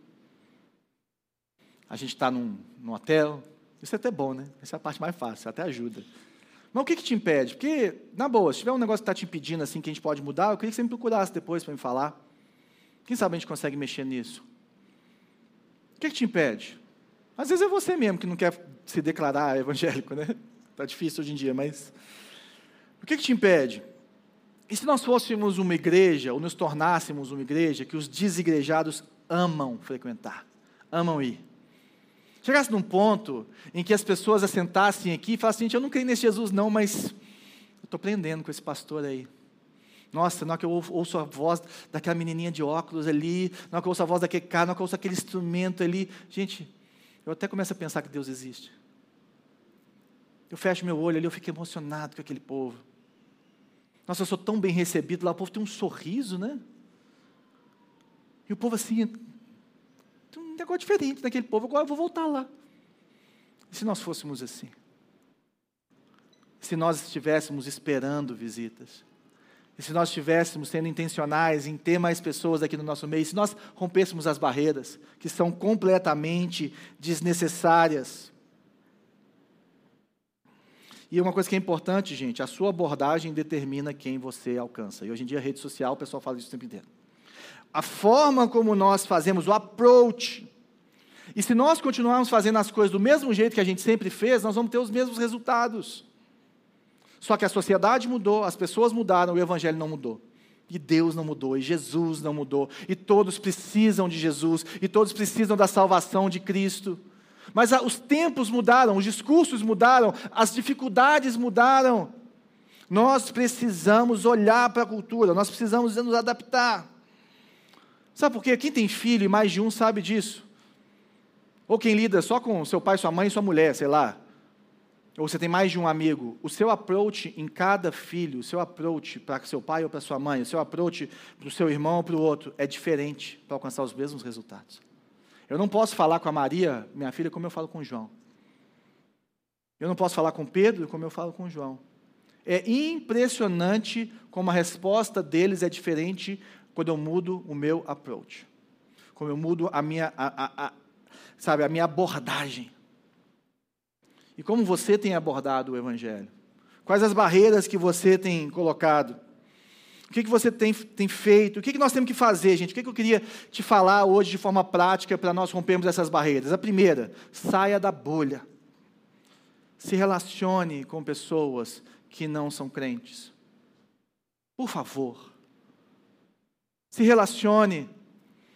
Speaker 1: A gente está num, num hotel? Isso é até bom, né? Essa é a parte mais fácil, até ajuda. Mas o que, que te impede? Porque, na boa, se tiver um negócio que está te impedindo, assim, que a gente pode mudar, eu queria que você me procurasse depois para me falar. Quem sabe a gente consegue mexer nisso? O que, que te impede? Às vezes é você mesmo que não quer se declarar evangélico, né? Está difícil hoje em dia, mas. O que, que te impede? E se nós fôssemos uma igreja, ou nos tornássemos uma igreja que os desigrejados amam frequentar, amam ir? Chegasse num ponto em que as pessoas assentassem aqui e falassem, gente, eu não creio nesse Jesus não, mas eu estou aprendendo com esse pastor aí. Nossa, na hora que eu ouço a voz daquela menininha de óculos ali, na hora que eu ouço a voz daquele cara, na hora que eu ouço aquele instrumento ali, gente, eu até começo a pensar que Deus existe. Eu fecho meu olho ali, eu fico emocionado com aquele povo. Nossa, eu sou tão bem recebido lá, o povo tem um sorriso, né? E o povo assim, negócio diferente daquele povo, agora eu vou voltar lá. E se nós fôssemos assim? Se nós estivéssemos esperando visitas? E se nós estivéssemos sendo intencionais em ter mais pessoas aqui no nosso meio? Se nós rompêssemos as barreiras, que são completamente desnecessárias? E uma coisa que é importante, gente, a sua abordagem determina quem você alcança. E hoje em dia, a rede social, o pessoal fala isso o tempo inteiro. A forma como nós fazemos, o approach, e se nós continuarmos fazendo as coisas do mesmo jeito que a gente sempre fez, nós vamos ter os mesmos resultados. Só que a sociedade mudou, as pessoas mudaram, o evangelho não mudou. E Deus não mudou, e Jesus não mudou, e todos precisam de Jesus, e todos precisam da salvação de Cristo. Mas os tempos mudaram, os discursos mudaram, as dificuldades mudaram. Nós precisamos olhar para a cultura, nós precisamos nos adaptar. Sabe por quê? Quem tem filho e mais de um sabe disso. Ou quem lida só com seu pai, sua mãe e sua mulher, sei lá. Ou você tem mais de um amigo. O seu approach em cada filho, o seu approach para seu pai ou para sua mãe, o seu approach para o seu irmão ou para o outro é diferente para alcançar os mesmos resultados. Eu não posso falar com a Maria, minha filha, como eu falo com o João. Eu não posso falar com Pedro como eu falo com o João. É impressionante como a resposta deles é diferente quando eu mudo o meu approach. Como eu mudo a minha, a, a, sabe, a minha abordagem. E como você tem abordado o Evangelho? Quais as barreiras que você tem colocado? O que, que você tem, tem feito? O que, que nós temos que fazer, gente? O que, que eu queria te falar hoje de forma prática para nós rompermos essas barreiras? A primeira, saia da bolha. Se relacione com pessoas que não são crentes. Por favor. Se relacione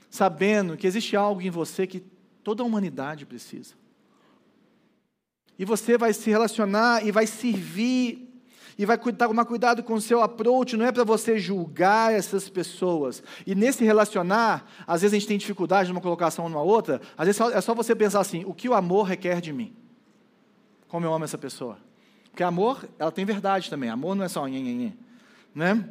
Speaker 1: sabendo que existe algo em você que Toda a humanidade precisa. E você vai se relacionar e vai servir e vai tomar cuidado com o seu approach, não é para você julgar essas pessoas. E nesse relacionar, às vezes a gente tem dificuldade numa colocação numa outra, às vezes é só você pensar assim: o que o amor requer de mim? Como eu amo essa pessoa? Porque amor, ela tem verdade também. Amor não é só nhen, né?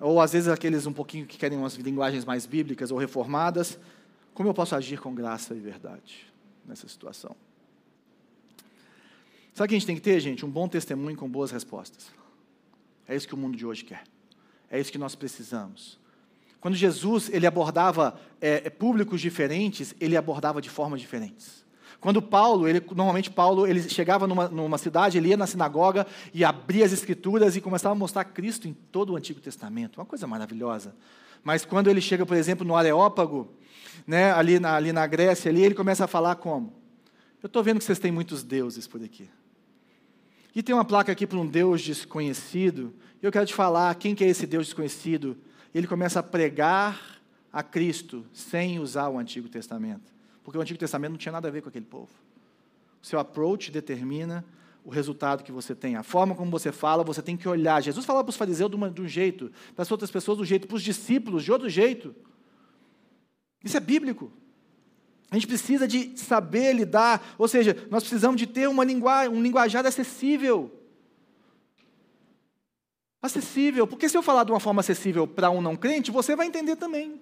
Speaker 1: Ou às vezes aqueles um pouquinho que querem umas linguagens mais bíblicas ou reformadas, como eu posso agir com graça e verdade nessa situação? Sabe o que a gente tem que ter, gente? Um bom testemunho com boas respostas. É isso que o mundo de hoje quer. É isso que nós precisamos. Quando Jesus ele abordava é, é públicos diferentes, ele abordava de formas diferentes. Quando Paulo, ele, normalmente Paulo, ele chegava numa, numa cidade, ele ia na sinagoga e abria as escrituras e começava a mostrar Cristo em todo o Antigo Testamento. Uma coisa maravilhosa. Mas quando ele chega, por exemplo, no Areópago, né, ali, na, ali na Grécia, ali, ele começa a falar como? Eu estou vendo que vocês têm muitos deuses por aqui. E tem uma placa aqui para um Deus desconhecido. E eu quero te falar quem que é esse Deus desconhecido. Ele começa a pregar a Cristo sem usar o Antigo Testamento. Porque o Antigo Testamento não tinha nada a ver com aquele povo. O seu approach determina o resultado que você tem. A forma como você fala, você tem que olhar. Jesus falava para os fariseus de, uma, de um jeito, para as outras pessoas de um jeito, para os discípulos de outro jeito. Isso é bíblico. A gente precisa de saber lidar, ou seja, nós precisamos de ter uma linguagem, um linguajar acessível. Acessível, porque se eu falar de uma forma acessível para um não crente, você vai entender também.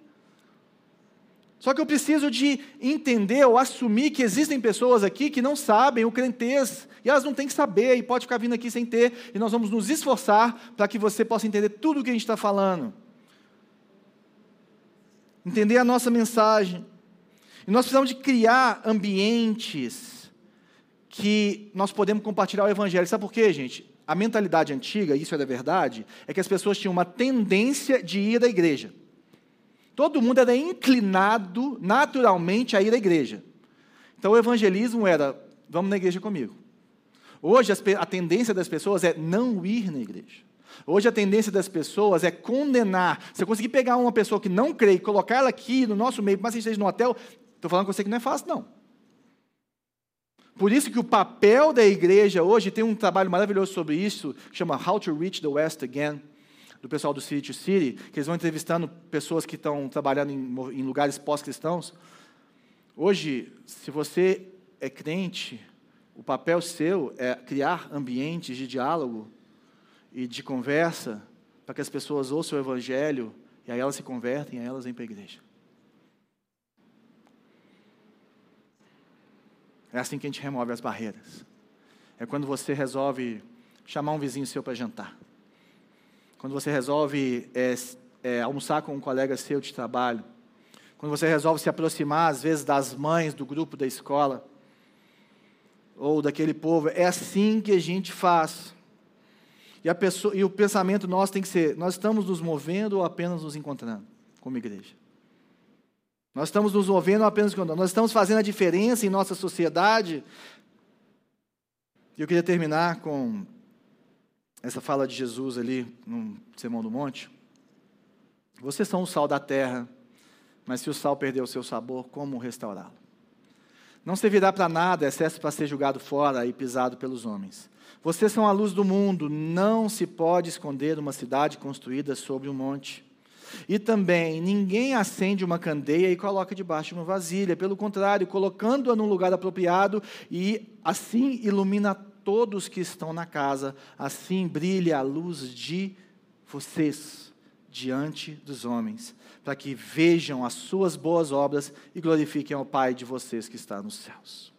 Speaker 1: Só que eu preciso de entender ou assumir que existem pessoas aqui que não sabem o crentez, e elas não têm que saber, e pode ficar vindo aqui sem ter, e nós vamos nos esforçar para que você possa entender tudo o que a gente está falando. Entender a nossa mensagem. E nós precisamos de criar ambientes que nós podemos compartilhar o Evangelho. Sabe por quê, gente? A mentalidade antiga, isso é da verdade, é que as pessoas tinham uma tendência de ir à igreja. Todo mundo era inclinado naturalmente a ir à igreja. Então o evangelismo era: vamos na igreja comigo. Hoje a tendência das pessoas é não ir na igreja. Hoje a tendência das pessoas é condenar. Se eu conseguir pegar uma pessoa que não crê e colocar ela aqui no nosso meio, mas esteja no hotel, estou falando com você que não é fácil, não. Por isso que o papel da igreja hoje tem um trabalho maravilhoso sobre isso, chama How to Reach the West Again do pessoal do City to City, que eles vão entrevistando pessoas que estão trabalhando em, em lugares pós-cristãos. Hoje, se você é crente, o papel seu é criar ambientes de diálogo e de conversa para que as pessoas ouçam o Evangelho e aí elas se convertem, e aí elas vêm para a igreja. É assim que a gente remove as barreiras. É quando você resolve chamar um vizinho seu para jantar quando você resolve é, é, almoçar com um colega seu de trabalho, quando você resolve se aproximar, às vezes, das mães do grupo da escola, ou daquele povo, é assim que a gente faz. E, a pessoa, e o pensamento nosso tem que ser: nós estamos nos movendo ou apenas nos encontrando como igreja? Nós estamos nos movendo ou apenas nos encontrando? Nós estamos fazendo a diferença em nossa sociedade? E eu queria terminar com essa fala de Jesus ali no Sermão do Monte. Vocês são o sal da terra, mas se o sal perder o seu sabor, como restaurá-lo? Não servirá para nada, excesso para ser julgado fora e pisado pelos homens. Vocês são a luz do mundo, não se pode esconder uma cidade construída sobre um monte. E também, ninguém acende uma candeia e coloca debaixo de uma vasilha. Pelo contrário, colocando-a num lugar apropriado e assim ilumina todos que estão na casa, assim brilhe a luz de vocês diante dos homens, para que vejam as suas boas obras e glorifiquem ao Pai de vocês que está nos céus.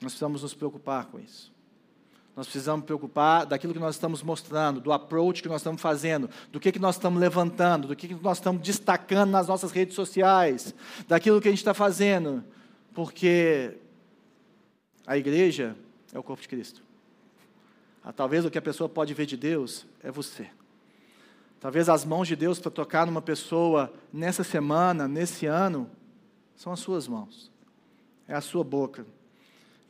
Speaker 1: Nós precisamos nos preocupar com isso. Nós precisamos preocupar daquilo que nós estamos mostrando, do approach que nós estamos fazendo, do que, que nós estamos levantando, do que, que nós estamos destacando nas nossas redes sociais, daquilo que a gente está fazendo, porque a igreja é o corpo de Cristo. Ah, talvez o que a pessoa pode ver de Deus é você. Talvez as mãos de Deus para tocar numa pessoa nessa semana, nesse ano, são as suas mãos. É a sua boca.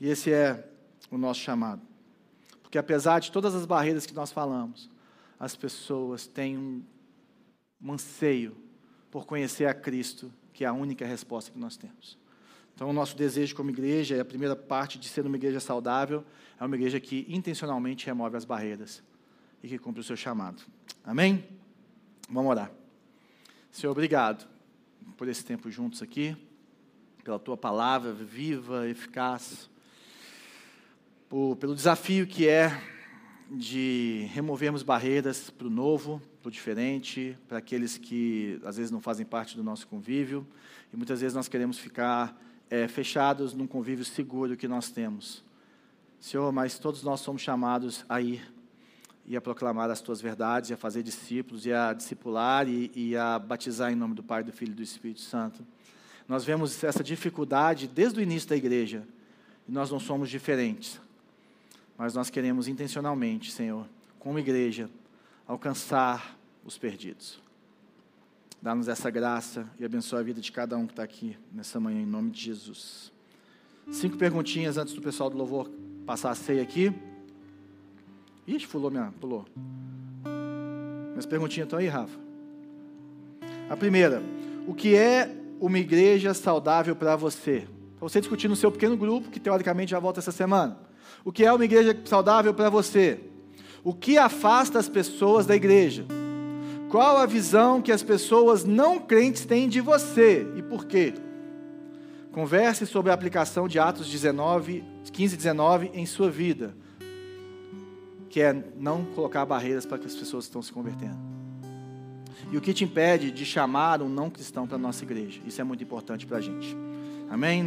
Speaker 1: E esse é o nosso chamado. Porque apesar de todas as barreiras que nós falamos, as pessoas têm um, anseio por conhecer a Cristo, que é a única resposta que nós temos. Então, o nosso desejo como igreja, a primeira parte de ser uma igreja saudável, é uma igreja que intencionalmente remove as barreiras e que cumpre o seu chamado. Amém? Vamos orar. Senhor, obrigado por esse tempo juntos aqui, pela tua palavra viva, eficaz, por, pelo desafio que é de removermos barreiras para o novo, para o diferente, para aqueles que às vezes não fazem parte do nosso convívio, e muitas vezes nós queremos ficar é, fechados num convívio seguro que nós temos. Senhor, mas todos nós somos chamados a ir e a proclamar as tuas verdades, e a fazer discípulos, e a discipular e, e a batizar em nome do Pai, do Filho e do Espírito Santo. Nós vemos essa dificuldade desde o início da igreja. E nós não somos diferentes. Mas nós queremos intencionalmente, Senhor, como igreja, alcançar os perdidos. Dá-nos essa graça e abençoa a vida de cada um que está aqui nessa manhã, em nome de Jesus. Cinco perguntinhas antes do pessoal do louvor passar a ceia aqui. Ixi, pulou minha, pulou. Minhas perguntinhas estão aí, Rafa. A primeira, o que é uma igreja saudável para você? Para você discutir no seu pequeno grupo, que teoricamente já volta essa semana. O que é uma igreja saudável para você? O que afasta as pessoas da igreja? Qual a visão que as pessoas não crentes têm de você e por quê? Converse sobre a aplicação de Atos 19, 15 e 19 em sua vida, que é não colocar barreiras para que as pessoas estão se convertendo. E o que te impede de chamar um não cristão para a nossa igreja? Isso é muito importante para a gente. Amém?